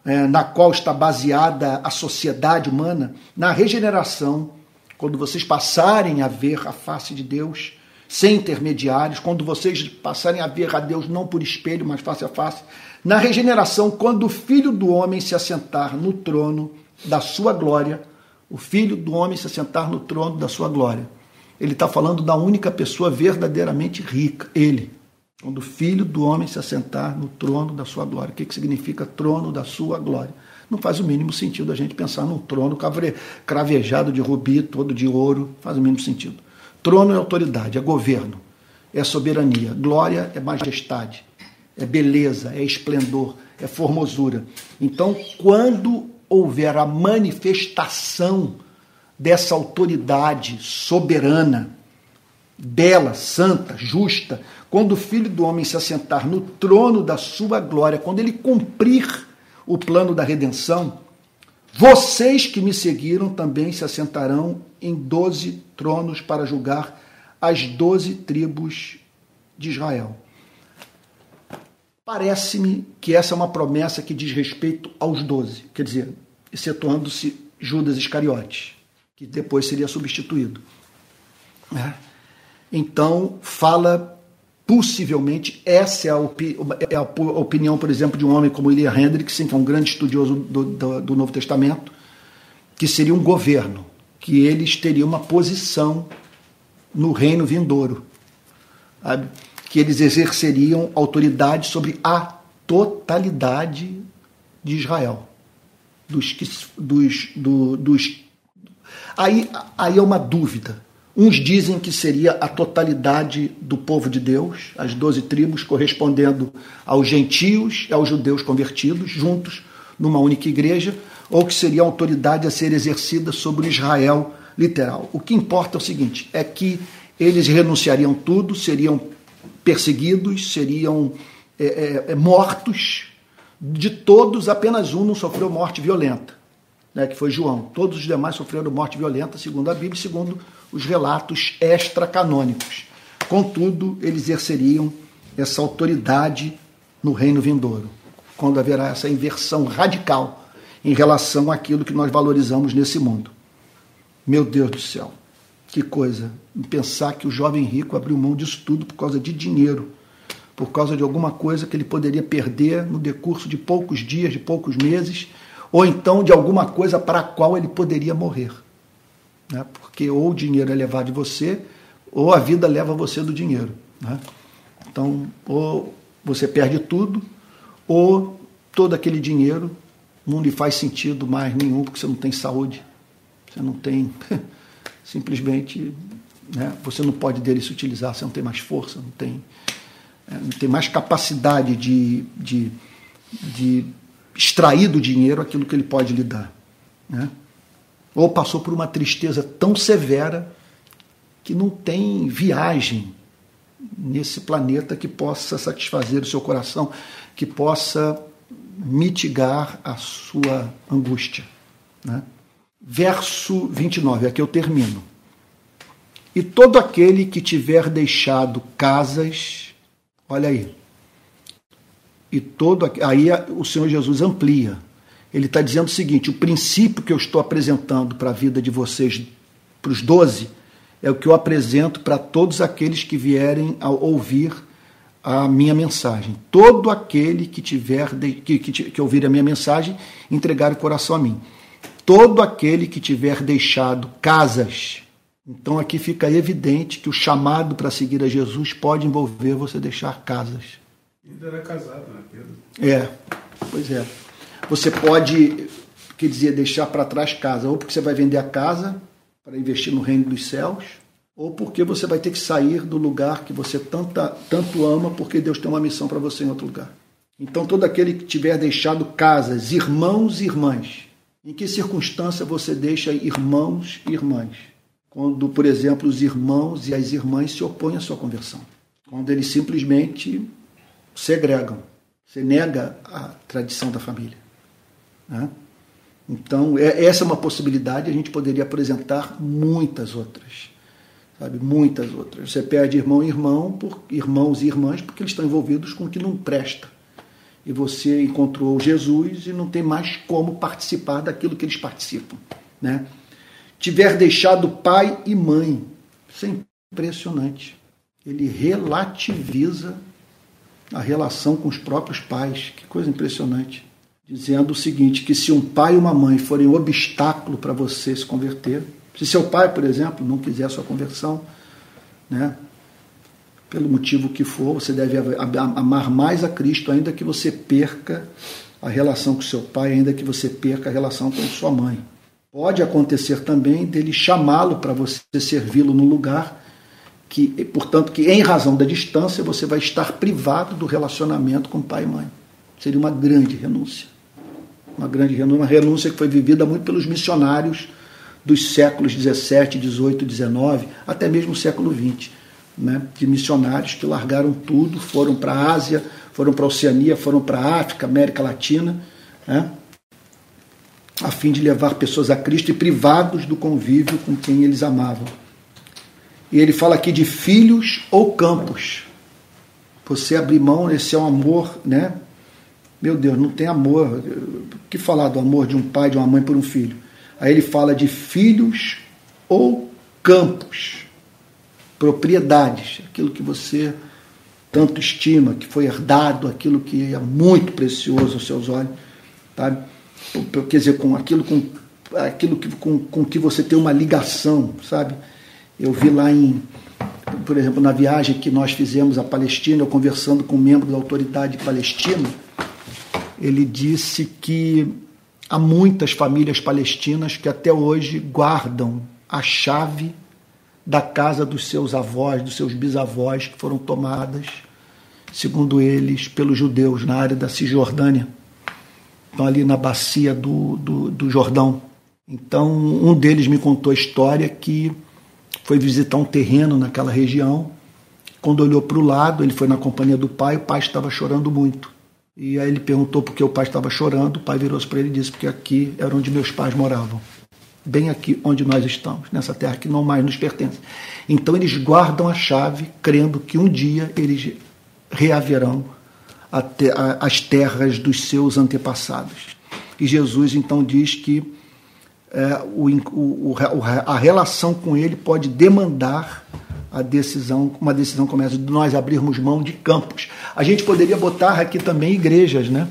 é, na qual está baseada a sociedade humana, na regeneração, quando vocês passarem a ver a face de Deus sem intermediários, quando vocês passarem a ver a Deus não por espelho, mas face a face, na regeneração, quando o Filho do Homem se assentar no trono da sua glória, o Filho do Homem se assentar no trono da sua glória. Ele está falando da única pessoa verdadeiramente rica, ele. Quando o Filho do Homem se assentar no trono da sua glória. O que, que significa trono da sua glória? Não faz o mínimo sentido a gente pensar num trono cravejado de rubi, todo de ouro. Faz o mínimo sentido. Trono é autoridade, é governo, é soberania. Glória é majestade é beleza, é esplendor, é formosura. Então, quando houver a manifestação dessa autoridade soberana, bela, santa, justa, quando o Filho do Homem se assentar no trono da sua glória, quando ele cumprir o plano da redenção, vocês que me seguiram também se assentarão em doze tronos para julgar as doze tribos de Israel. Parece-me que essa é uma promessa que diz respeito aos doze, quer dizer, excetuando-se Judas Iscariotes, que depois seria substituído. Né? Então, fala possivelmente, essa é a, opi é a, opinião, por exemplo, de um homem como William Hendrickson, que é um grande estudioso do, do, do Novo Testamento, que seria um governo, que eles teriam uma posição no reino vindouro. Sabe? que eles exerceriam autoridade sobre a totalidade de Israel. Dos, dos, do, dos, aí, aí é uma dúvida. Uns dizem que seria a totalidade do povo de Deus, as doze tribos, correspondendo aos gentios e aos judeus convertidos, juntos, numa única igreja, ou que seria a autoridade a ser exercida sobre Israel literal. O que importa é o seguinte: é que eles renunciariam tudo, seriam perseguidos, seriam é, é, é, mortos. De todos, apenas um não sofreu morte violenta, né, que foi João. Todos os demais sofreram morte violenta, segundo a Bíblia, segundo os relatos extracanônicos. Contudo, eles exerceriam essa autoridade no reino vindouro, quando haverá essa inversão radical em relação àquilo que nós valorizamos nesse mundo. Meu Deus do céu. Que coisa, pensar que o jovem rico abriu mão disso tudo por causa de dinheiro, por causa de alguma coisa que ele poderia perder no decurso de poucos dias, de poucos meses, ou então de alguma coisa para a qual ele poderia morrer. Né? Porque ou o dinheiro é levar de você, ou a vida leva você do dinheiro. Né? Então, ou você perde tudo, ou todo aquele dinheiro não lhe faz sentido mais nenhum, porque você não tem saúde, você não tem. Simplesmente, né, você não pode dele se utilizar, você não tem mais força, não tem, é, não tem mais capacidade de, de, de extrair do dinheiro aquilo que ele pode lhe dar. Né? Ou passou por uma tristeza tão severa que não tem viagem nesse planeta que possa satisfazer o seu coração, que possa mitigar a sua angústia. Né? Verso 29, aqui eu termino. E todo aquele que tiver deixado casas, olha aí, e todo aí o Senhor Jesus amplia. Ele está dizendo o seguinte: o princípio que eu estou apresentando para a vida de vocês, para os doze, é o que eu apresento para todos aqueles que vierem a ouvir a minha mensagem. Todo aquele que tiver de, que, que, que ouvir a minha mensagem, entregar o coração a mim. Todo aquele que tiver deixado casas. Então aqui fica evidente que o chamado para seguir a Jesus pode envolver você deixar casas. Ainda era casado, né, Pedro? É, pois é. Você pode, quer dizer, deixar para trás casa, ou porque você vai vender a casa para investir no reino dos céus, ou porque você vai ter que sair do lugar que você tanta, tanto ama, porque Deus tem uma missão para você em outro lugar. Então, todo aquele que tiver deixado casas, irmãos e irmãs, em que circunstância você deixa irmãos e irmãs? Quando, por exemplo, os irmãos e as irmãs se opõem à sua conversão. Quando eles simplesmente segregam. Você nega a tradição da família. Né? Então, é, essa é uma possibilidade, a gente poderia apresentar muitas outras. Sabe? Muitas outras. Você perde irmão e irmão, por, irmãos e irmãs, porque eles estão envolvidos com o que não presta. E você encontrou Jesus e não tem mais como participar daquilo que eles participam. Né? Tiver deixado pai e mãe. Isso é impressionante. Ele relativiza a relação com os próprios pais. Que coisa impressionante. Dizendo o seguinte: que se um pai e uma mãe forem um obstáculo para você se converter, se seu pai, por exemplo, não quiser a sua conversão, né, pelo motivo que for, você deve amar mais a Cristo, ainda que você perca a relação com seu pai, ainda que você perca a relação com sua mãe. Pode acontecer também dele chamá-lo para você servi-lo no lugar que, portanto, que em razão da distância você vai estar privado do relacionamento com pai e mãe. Seria uma grande renúncia. Uma grande renúncia, uma renúncia que foi vivida muito pelos missionários dos séculos 17, 18, 19, até mesmo o século 20, né? de missionários que largaram tudo, foram para a Ásia, foram para a Oceania, foram para a África, América Latina, né? a fim de levar pessoas a Cristo e privados do convívio com quem eles amavam. E ele fala aqui de filhos ou campos. Você abrir mão, esse é um amor, né? Meu Deus, não tem amor. O que falar do amor de um pai, de uma mãe por um filho? Aí ele fala de filhos ou campos, propriedades, aquilo que você tanto estima, que foi herdado, aquilo que é muito precioso aos seus olhos, sabe? Quer dizer, com aquilo com aquilo que, com, com que você tem uma ligação, sabe? Eu vi lá em, por exemplo, na viagem que nós fizemos à Palestina, eu conversando com um membro da autoridade palestina, ele disse que há muitas famílias palestinas que até hoje guardam a chave da casa dos seus avós, dos seus bisavós, que foram tomadas, segundo eles, pelos judeus na área da Cisjordânia, então ali na bacia do, do, do Jordão. Então, um deles me contou a história que foi visitar um terreno naquela região. Quando olhou para o lado, ele foi na companhia do pai, o pai estava chorando muito. E aí ele perguntou por que o pai estava chorando, o pai virou-se para ele e disse, porque aqui era onde meus pais moravam. Bem aqui onde nós estamos, nessa terra que não mais nos pertence. Então eles guardam a chave, crendo que um dia eles reaverão as terras dos seus antepassados. E Jesus então diz que é, o, o, a relação com ele pode demandar a decisão, uma decisão como essa, de nós abrirmos mão de campos. A gente poderia botar aqui também igrejas, né?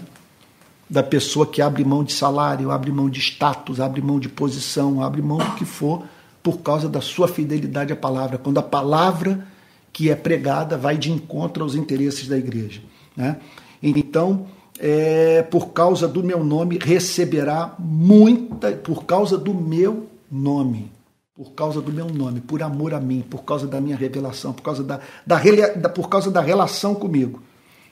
Da pessoa que abre mão de salário, abre mão de status, abre mão de posição, abre mão do que for, por causa da sua fidelidade à palavra. Quando a palavra que é pregada vai de encontro aos interesses da igreja. Né? Então, é, por causa do meu nome, receberá muita, por causa do meu nome, por causa do meu nome, por amor a mim, por causa da minha revelação, por causa da, da, por causa da relação comigo.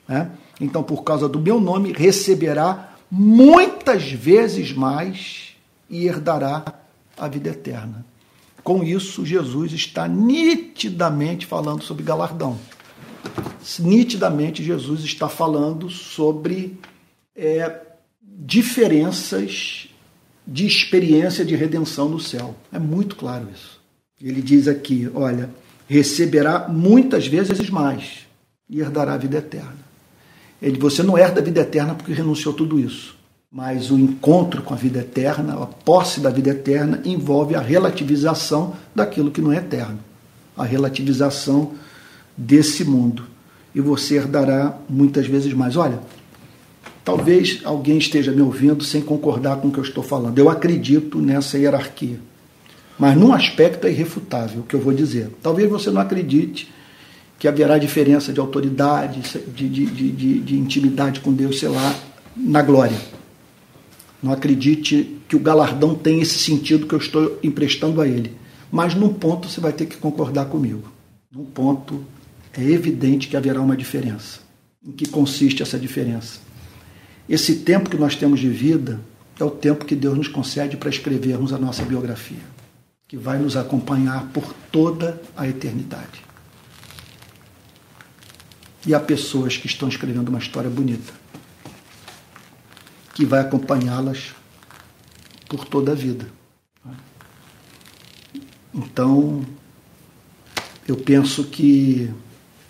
Né? Então, por causa do meu nome, receberá muitas vezes mais e herdará a vida eterna. Com isso, Jesus está nitidamente falando sobre galardão. Nitidamente, Jesus está falando sobre é, diferenças de experiência de redenção no céu. É muito claro isso. Ele diz aqui: olha, receberá muitas vezes mais e herdará a vida eterna. Ele, você não herda a vida eterna porque renunciou tudo isso. Mas o encontro com a vida eterna, a posse da vida eterna, envolve a relativização daquilo que não é eterno. A relativização desse mundo. E você herdará muitas vezes mais. Olha, talvez alguém esteja me ouvindo sem concordar com o que eu estou falando. Eu acredito nessa hierarquia. Mas num aspecto é irrefutável o que eu vou dizer. Talvez você não acredite que haverá diferença de autoridade, de, de, de, de, intimidade com Deus, sei lá, na glória. Não acredite que o galardão tem esse sentido que eu estou emprestando a ele. Mas num ponto você vai ter que concordar comigo. Num ponto é evidente que haverá uma diferença. Em que consiste essa diferença? Esse tempo que nós temos de vida é o tempo que Deus nos concede para escrevermos a nossa biografia, que vai nos acompanhar por toda a eternidade. E há pessoas que estão escrevendo uma história bonita que vai acompanhá-las por toda a vida. Então, eu penso que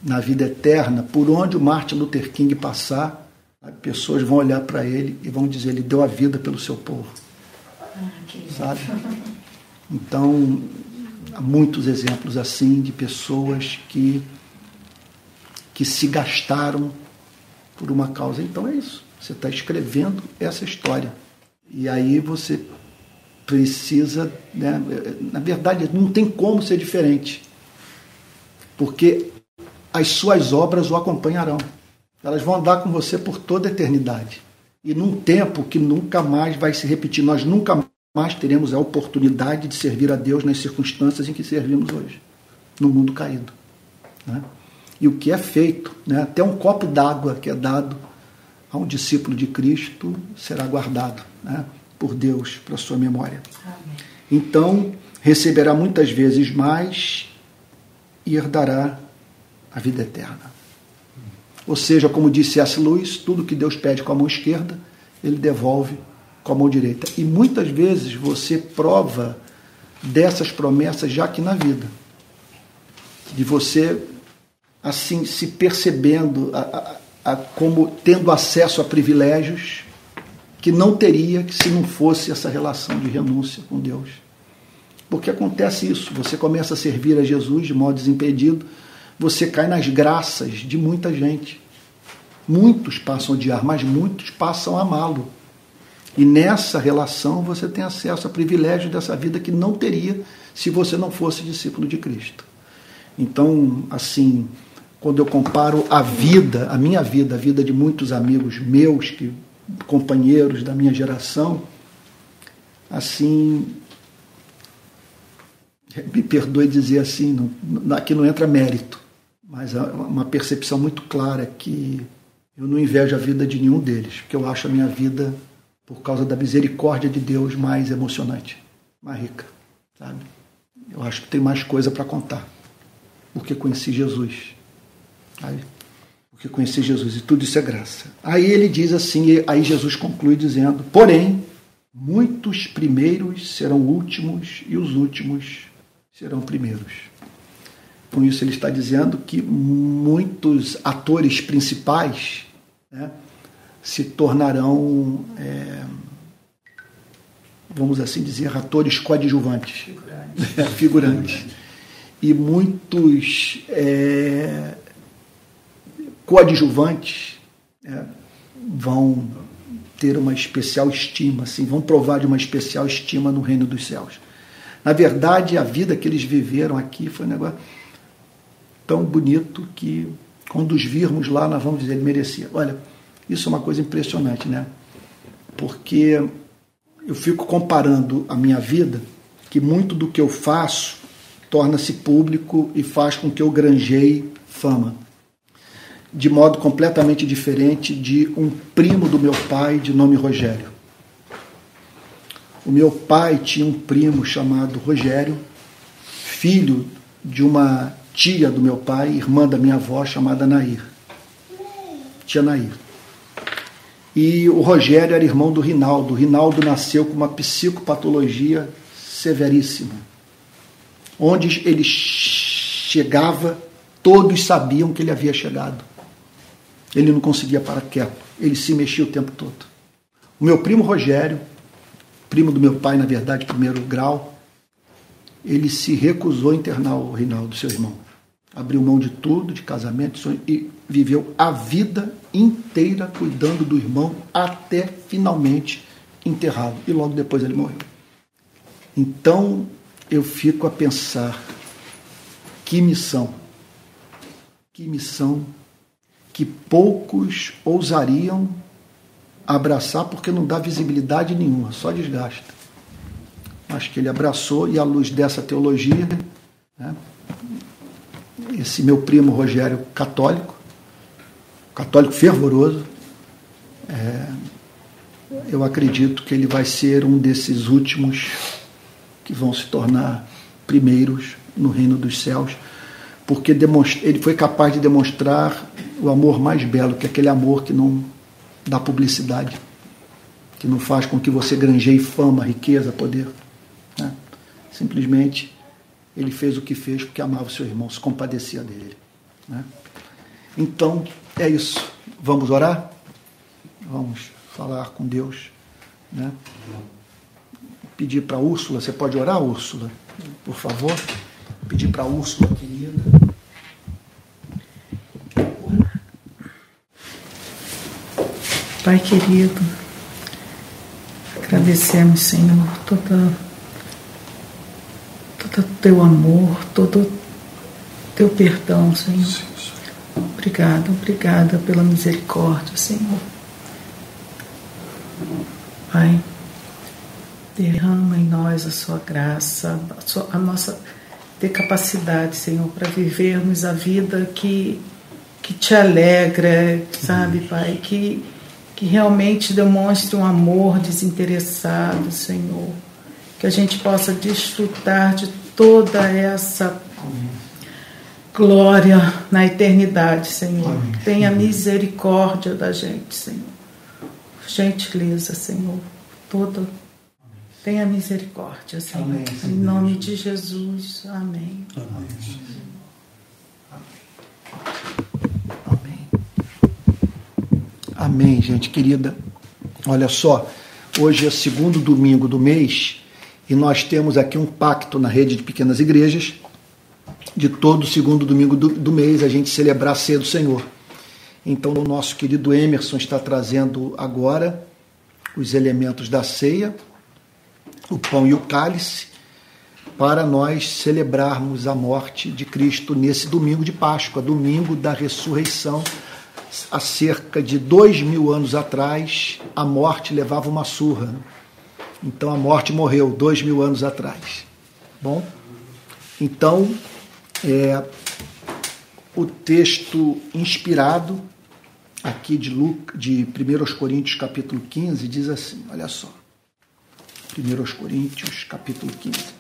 na vida eterna, por onde o Martin Luther King passar, as pessoas vão olhar para ele e vão dizer: ele deu a vida pelo seu povo. Ah, Sabe? Então, há muitos exemplos assim de pessoas que, que se gastaram por uma causa. Então é isso. Você está escrevendo essa história. E aí você precisa, né, na verdade, não tem como ser diferente. Porque as suas obras o acompanharão. Elas vão andar com você por toda a eternidade. E num tempo que nunca mais vai se repetir. Nós nunca mais teremos a oportunidade de servir a Deus nas circunstâncias em que servimos hoje, no mundo caído. Né? E o que é feito, né? até um copo d'água que é dado a um discípulo de Cristo será guardado né, por Deus para sua memória. Amém. Então, receberá muitas vezes mais e herdará a vida eterna. Ou seja, como disse S. Lewis, tudo que Deus pede com a mão esquerda, ele devolve com a mão direita. E muitas vezes você prova dessas promessas já aqui na vida. De você, assim, se percebendo, a, a, como tendo acesso a privilégios que não teria se não fosse essa relação de renúncia com Deus. Porque acontece isso, você começa a servir a Jesus de modo desimpedido, você cai nas graças de muita gente. Muitos passam a odiar, mas muitos passam a amá-lo. E nessa relação você tem acesso a privilégios dessa vida que não teria se você não fosse discípulo de Cristo. Então, assim, quando eu comparo a vida, a minha vida, a vida de muitos amigos meus, que, companheiros da minha geração, assim, me perdoe dizer assim, não, aqui não entra mérito, mas uma percepção muito clara que eu não invejo a vida de nenhum deles, porque eu acho a minha vida, por causa da misericórdia de Deus, mais emocionante, mais rica, sabe? Eu acho que tem mais coisa para contar, porque conheci Jesus Aí, porque conheci Jesus e tudo isso é graça. Aí ele diz assim, aí Jesus conclui dizendo: Porém, muitos primeiros serão últimos e os últimos serão primeiros. Com isso, ele está dizendo que muitos atores principais né, se tornarão, é, vamos assim dizer, atores coadjuvantes, figurantes. figurantes. E muitos é, coadjuvantes é, vão ter uma especial estima, assim, vão provar de uma especial estima no reino dos céus. Na verdade, a vida que eles viveram aqui foi um negócio tão bonito que quando os virmos lá, nós vamos dizer, ele merecia. Olha, Isso é uma coisa impressionante, né? Porque eu fico comparando a minha vida, que muito do que eu faço torna-se público e faz com que eu granjeie fama. De modo completamente diferente de um primo do meu pai de nome Rogério. O meu pai tinha um primo chamado Rogério, filho de uma tia do meu pai, irmã da minha avó, chamada Nair. Tia Nair. E o Rogério era irmão do Rinaldo. O Rinaldo nasceu com uma psicopatologia severíssima. Onde ele chegava, todos sabiam que ele havia chegado. Ele não conseguia parar quieto, ele se mexia o tempo todo. O meu primo Rogério, primo do meu pai, na verdade, primeiro grau, ele se recusou a internar o Rinaldo, seu irmão. Abriu mão de tudo, de casamento, e viveu a vida inteira cuidando do irmão até finalmente enterrado. E logo depois ele morreu. Então eu fico a pensar: que missão, que missão que poucos ousariam abraçar porque não dá visibilidade nenhuma, só desgasta. Acho que ele abraçou e à luz dessa teologia, né, esse meu primo Rogério católico, católico fervoroso, é, eu acredito que ele vai ser um desses últimos que vão se tornar primeiros no reino dos céus, porque ele foi capaz de demonstrar o amor mais belo, que é aquele amor que não dá publicidade, que não faz com que você granjeie fama, riqueza, poder. Né? Simplesmente ele fez o que fez porque amava o seu irmão, se compadecia dele. Né? Então, é isso. Vamos orar? Vamos falar com Deus. Né? Pedir para Úrsula, você pode orar, Úrsula? Por favor. Pedir para Úrsula, querida. Pai querido, agradecemos, Senhor, toda, todo teu amor, todo teu perdão, Senhor. Obrigada, obrigada pela misericórdia, Senhor. Pai, derrama em nós a sua graça, a, sua, a nossa ter capacidade, Senhor, para vivermos a vida que, que te alegra, sabe, Pai? Que, que realmente demonstre um amor desinteressado, Senhor. Que a gente possa desfrutar de toda essa glória na eternidade, Senhor. Amém. Tenha misericórdia da gente, Senhor. Gentileza, Senhor. Toda. Tenha misericórdia, Senhor. Amém, Senhor. Em nome de Jesus. Amém. Amém. Amém. Amém, gente querida. Olha só, hoje é segundo domingo do mês e nós temos aqui um pacto na rede de pequenas igrejas de todo segundo domingo do, do mês a gente celebrar cedo o Senhor. Então, o nosso querido Emerson está trazendo agora os elementos da ceia, o pão e o cálice, para nós celebrarmos a morte de Cristo nesse domingo de Páscoa, domingo da ressurreição. Há cerca de dois mil anos atrás, a morte levava uma surra. Então a morte morreu dois mil anos atrás. Bom, então é, o texto inspirado aqui de, Luca, de 1 Coríntios capítulo 15 diz assim, olha só. 1 Coríntios capítulo 15.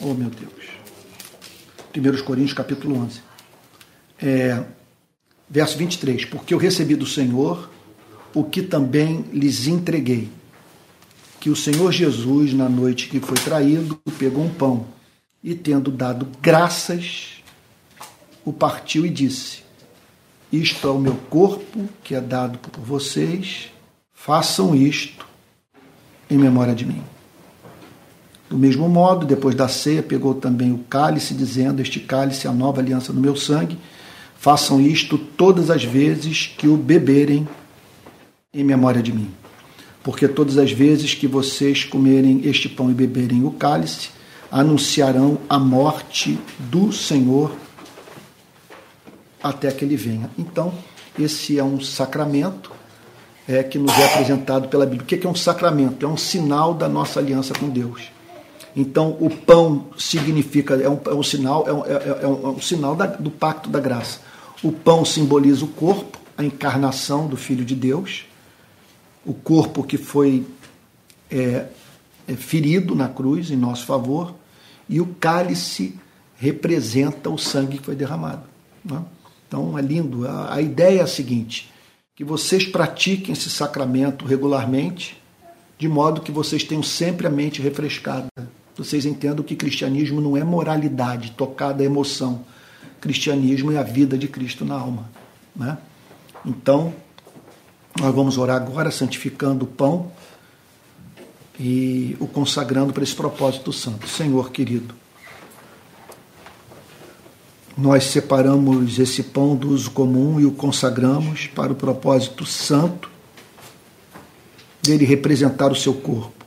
Oh meu Deus. 1 Coríntios capítulo 11. É, verso 23. Porque eu recebi do Senhor o que também lhes entreguei que o Senhor Jesus, na noite que foi traído, pegou um pão e, tendo dado graças, o partiu e disse: Isto é o meu corpo que é dado por vocês, façam isto em memória de mim. Do mesmo modo, depois da ceia, pegou também o cálice, dizendo: Este cálice é a nova aliança no meu sangue. Façam isto todas as vezes que o beberem em memória de mim porque todas as vezes que vocês comerem este pão e beberem o cálice, anunciarão a morte do Senhor até que ele venha. Então, esse é um sacramento é, que nos é apresentado pela Bíblia. O que é um sacramento? É um sinal da nossa aliança com Deus. Então, o pão significa, é um, é um sinal, é um, é, é um, é um sinal da, do pacto da graça. O pão simboliza o corpo, a encarnação do Filho de Deus, o corpo que foi é, é, ferido na cruz em nosso favor, e o cálice representa o sangue que foi derramado. Né? Então é lindo. A, a ideia é a seguinte: que vocês pratiquem esse sacramento regularmente, de modo que vocês tenham sempre a mente refrescada. Vocês entendam que cristianismo não é moralidade tocada à emoção. Cristianismo é a vida de Cristo na alma. Né? Então, nós vamos orar agora, santificando o pão e o consagrando para esse propósito santo. Senhor querido, nós separamos esse pão do uso comum e o consagramos para o propósito santo dele representar o seu corpo.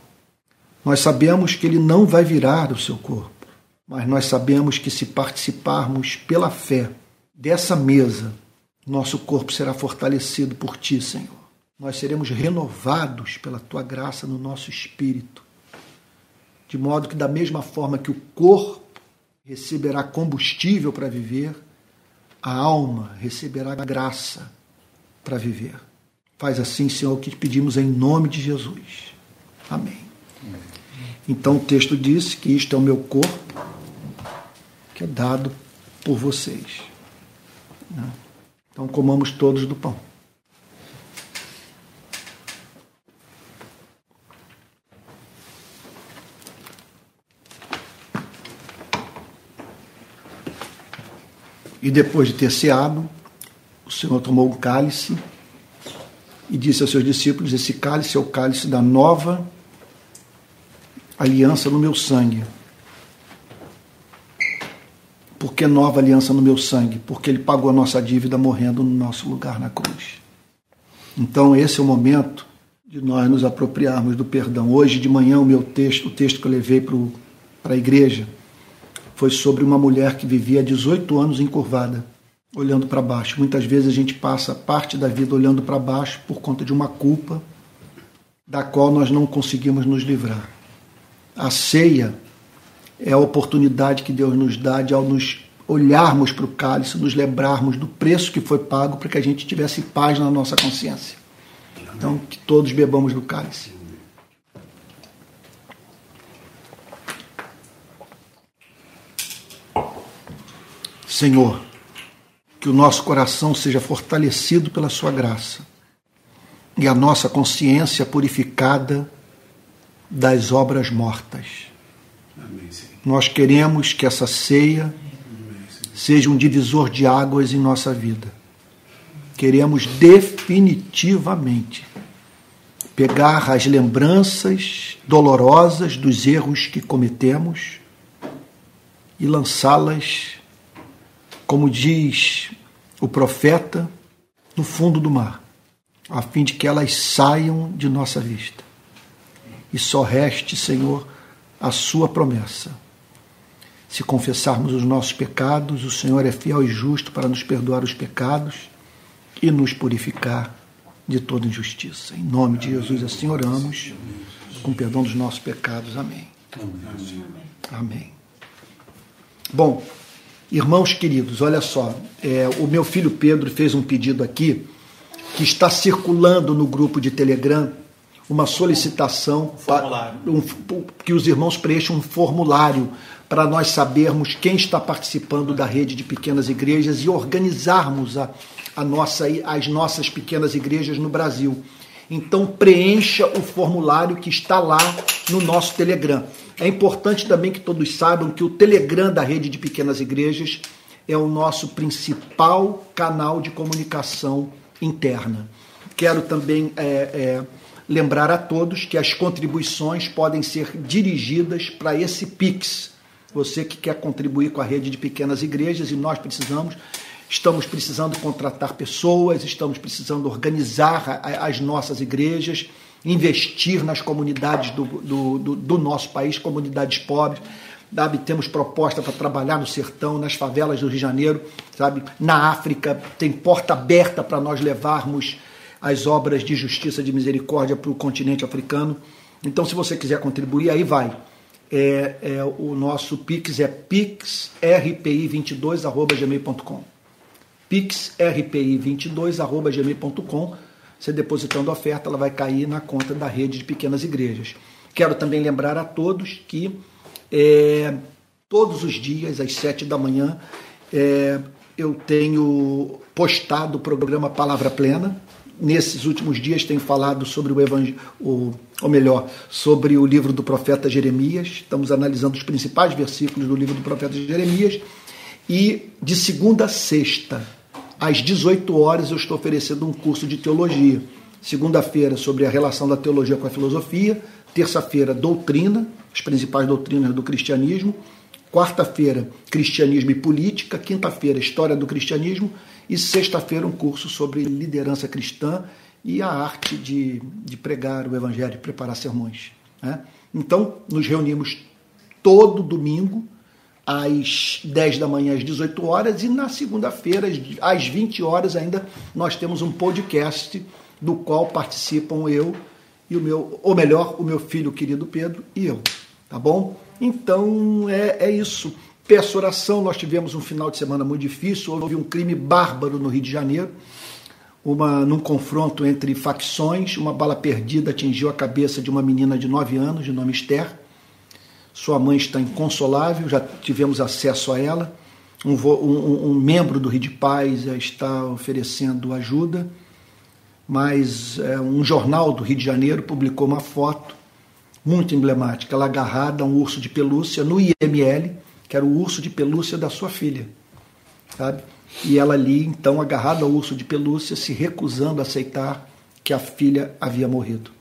Nós sabemos que ele não vai virar o seu corpo, mas nós sabemos que se participarmos pela fé dessa mesa, nosso corpo será fortalecido por ti, Senhor nós seremos renovados pela tua graça no nosso espírito. De modo que, da mesma forma que o corpo receberá combustível para viver, a alma receberá graça para viver. Faz assim, Senhor, o que te pedimos em nome de Jesus. Amém. Então o texto diz que isto é o meu corpo que é dado por vocês. Né? Então comamos todos do pão. E depois de ter ceado, o Senhor tomou o cálice e disse aos seus discípulos: Esse cálice é o cálice da nova aliança no meu sangue. Por que nova aliança no meu sangue? Porque ele pagou a nossa dívida morrendo no nosso lugar na cruz. Então, esse é o momento de nós nos apropriarmos do perdão. Hoje de manhã, o meu texto, o texto que eu levei para a igreja, foi sobre uma mulher que vivia 18 anos encurvada, olhando para baixo. Muitas vezes a gente passa parte da vida olhando para baixo por conta de uma culpa da qual nós não conseguimos nos livrar. A ceia é a oportunidade que Deus nos dá de, ao nos olharmos para o cálice, nos lembrarmos do preço que foi pago para que a gente tivesse paz na nossa consciência. Então, que todos bebamos do cálice. Senhor, que o nosso coração seja fortalecido pela Sua graça e a nossa consciência purificada das obras mortas. Amém, Nós queremos que essa ceia seja um divisor de águas em nossa vida. Queremos definitivamente pegar as lembranças dolorosas dos erros que cometemos e lançá-las como diz o profeta, no fundo do mar, a fim de que elas saiam de nossa vista. E só reste, Senhor, a Sua promessa. Se confessarmos os nossos pecados, o Senhor é fiel e justo para nos perdoar os pecados e nos purificar de toda injustiça. Em nome de Jesus, assim oramos, com perdão dos nossos pecados. Amém. Amém. Bom. Irmãos queridos, olha só, é, o meu filho Pedro fez um pedido aqui que está circulando no grupo de Telegram uma solicitação para um, que os irmãos preencham um formulário para nós sabermos quem está participando da rede de pequenas igrejas e organizarmos a, a nossa, as nossas pequenas igrejas no Brasil. Então preencha o formulário que está lá no nosso Telegram. É importante também que todos saibam que o Telegram da rede de pequenas igrejas é o nosso principal canal de comunicação interna. Quero também é, é, lembrar a todos que as contribuições podem ser dirigidas para esse Pix. Você que quer contribuir com a rede de pequenas igrejas e nós precisamos estamos precisando contratar pessoas, estamos precisando organizar as nossas igrejas, investir nas comunidades do, do, do, do nosso país, comunidades pobres. sabe? Temos proposta para trabalhar no sertão, nas favelas do Rio de Janeiro, sabe? Na África, tem porta aberta para nós levarmos as obras de justiça, de misericórdia para o continente africano. Então, se você quiser contribuir, aí vai. É, é o nosso Pix é pixrpi22.gmail.com pixrpi22.gmail.com Você depositando a oferta, ela vai cair na conta da rede de pequenas igrejas. Quero também lembrar a todos que é, todos os dias, às sete da manhã, é, eu tenho postado o programa Palavra Plena, nesses últimos dias tenho falado sobre o evangelho, ou melhor, sobre o livro do profeta Jeremias. Estamos analisando os principais versículos do livro do profeta Jeremias. E de segunda a sexta, às 18 horas, eu estou oferecendo um curso de teologia. Segunda-feira, sobre a relação da teologia com a filosofia. Terça-feira, doutrina, as principais doutrinas do cristianismo. Quarta-feira, cristianismo e política. Quinta-feira, história do cristianismo e sexta-feira um curso sobre liderança cristã e a arte de, de pregar o evangelho, preparar sermões. Né? Então, nos reunimos todo domingo, às 10 da manhã, às 18 horas, e na segunda-feira, às 20 horas, ainda nós temos um podcast do qual participam eu e o meu, ou melhor, o meu filho querido Pedro e eu. Tá bom? Então é, é isso. Peço oração, nós tivemos um final de semana muito difícil, houve um crime bárbaro no Rio de Janeiro, uma, num confronto entre facções, uma bala perdida atingiu a cabeça de uma menina de 9 anos, de nome Esther. Sua mãe está inconsolável, já tivemos acesso a ela. Um, um, um membro do Rio de Paz está oferecendo ajuda, mas é, um jornal do Rio de Janeiro publicou uma foto muito emblemática, ela agarrada a um urso de pelúcia no IML, que era o urso de pelúcia da sua filha, sabe? E ela ali, então, agarrada ao urso de pelúcia, se recusando a aceitar que a filha havia morrido.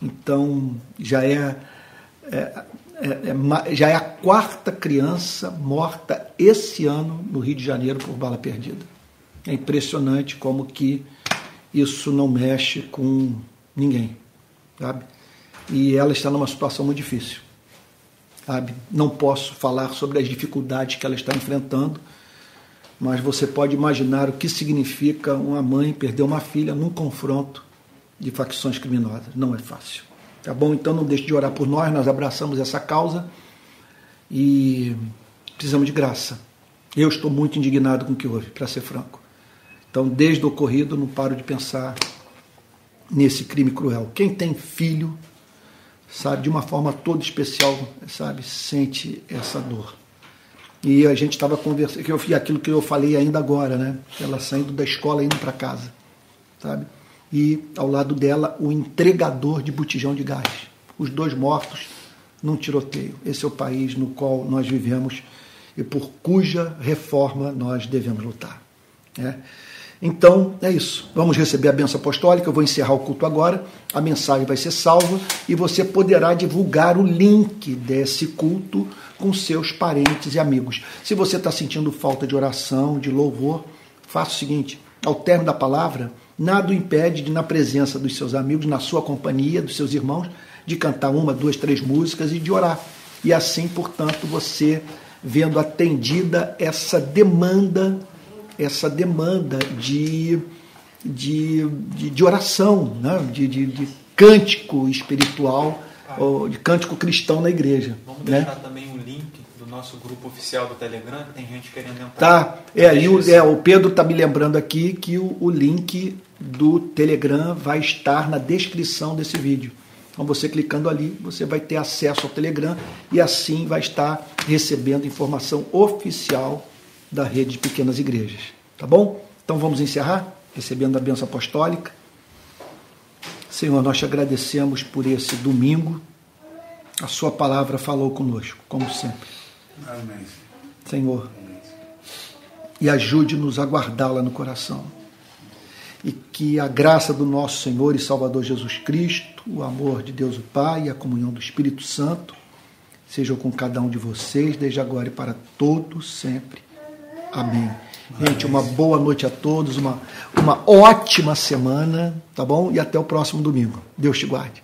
Então, já é, é, é, é, já é a quarta criança morta esse ano no Rio de Janeiro por bala perdida. É impressionante como que isso não mexe com ninguém, sabe? E ela está numa situação muito difícil sabe? Não posso falar sobre as dificuldades que ela está enfrentando, mas você pode imaginar o que significa uma mãe perder uma filha num confronto de facções criminosas. Não é fácil. Tá bom? Então não deixe de orar por nós, nós abraçamos essa causa e precisamos de graça. Eu estou muito indignado com o que houve, para ser franco. Então, desde o ocorrido, não paro de pensar nesse crime cruel. Quem tem filho sabe, de uma forma toda especial, sabe, sente essa dor. E a gente estava conversando, que eu fiz aquilo que eu falei ainda agora, né? Ela saindo da escola indo para casa, sabe? E ao lado dela o entregador de botijão de gás. Os dois mortos num tiroteio. Esse é o país no qual nós vivemos e por cuja reforma nós devemos lutar. Né? Então, é isso. Vamos receber a benção apostólica. Eu vou encerrar o culto agora. A mensagem vai ser salva e você poderá divulgar o link desse culto com seus parentes e amigos. Se você está sentindo falta de oração, de louvor, faça o seguinte: ao término da palavra, nada o impede de, na presença dos seus amigos, na sua companhia, dos seus irmãos, de cantar uma, duas, três músicas e de orar. E assim, portanto, você vendo atendida essa demanda essa demanda de, de, de, de oração, né? de, de, de cântico espiritual, ou de cântico cristão na igreja. Vamos né? deixar também o link do nosso grupo oficial do Telegram, que tem gente querendo entrar. Tá, é, e o, é, o Pedro está me lembrando aqui que o, o link do Telegram vai estar na descrição desse vídeo. Então você clicando ali, você vai ter acesso ao Telegram e assim vai estar recebendo informação oficial da rede de pequenas igrejas. Tá bom? Então vamos encerrar recebendo a benção apostólica. Senhor, nós te agradecemos por esse domingo. A Sua palavra falou conosco, como sempre. Amém. Senhor, e ajude-nos a guardá-la no coração. E que a graça do nosso Senhor e Salvador Jesus Cristo, o amor de Deus o Pai e a comunhão do Espírito Santo sejam com cada um de vocês, desde agora e para todos sempre. Amém. Gente, uma boa noite a todos, uma, uma ótima semana, tá bom? E até o próximo domingo. Deus te guarde.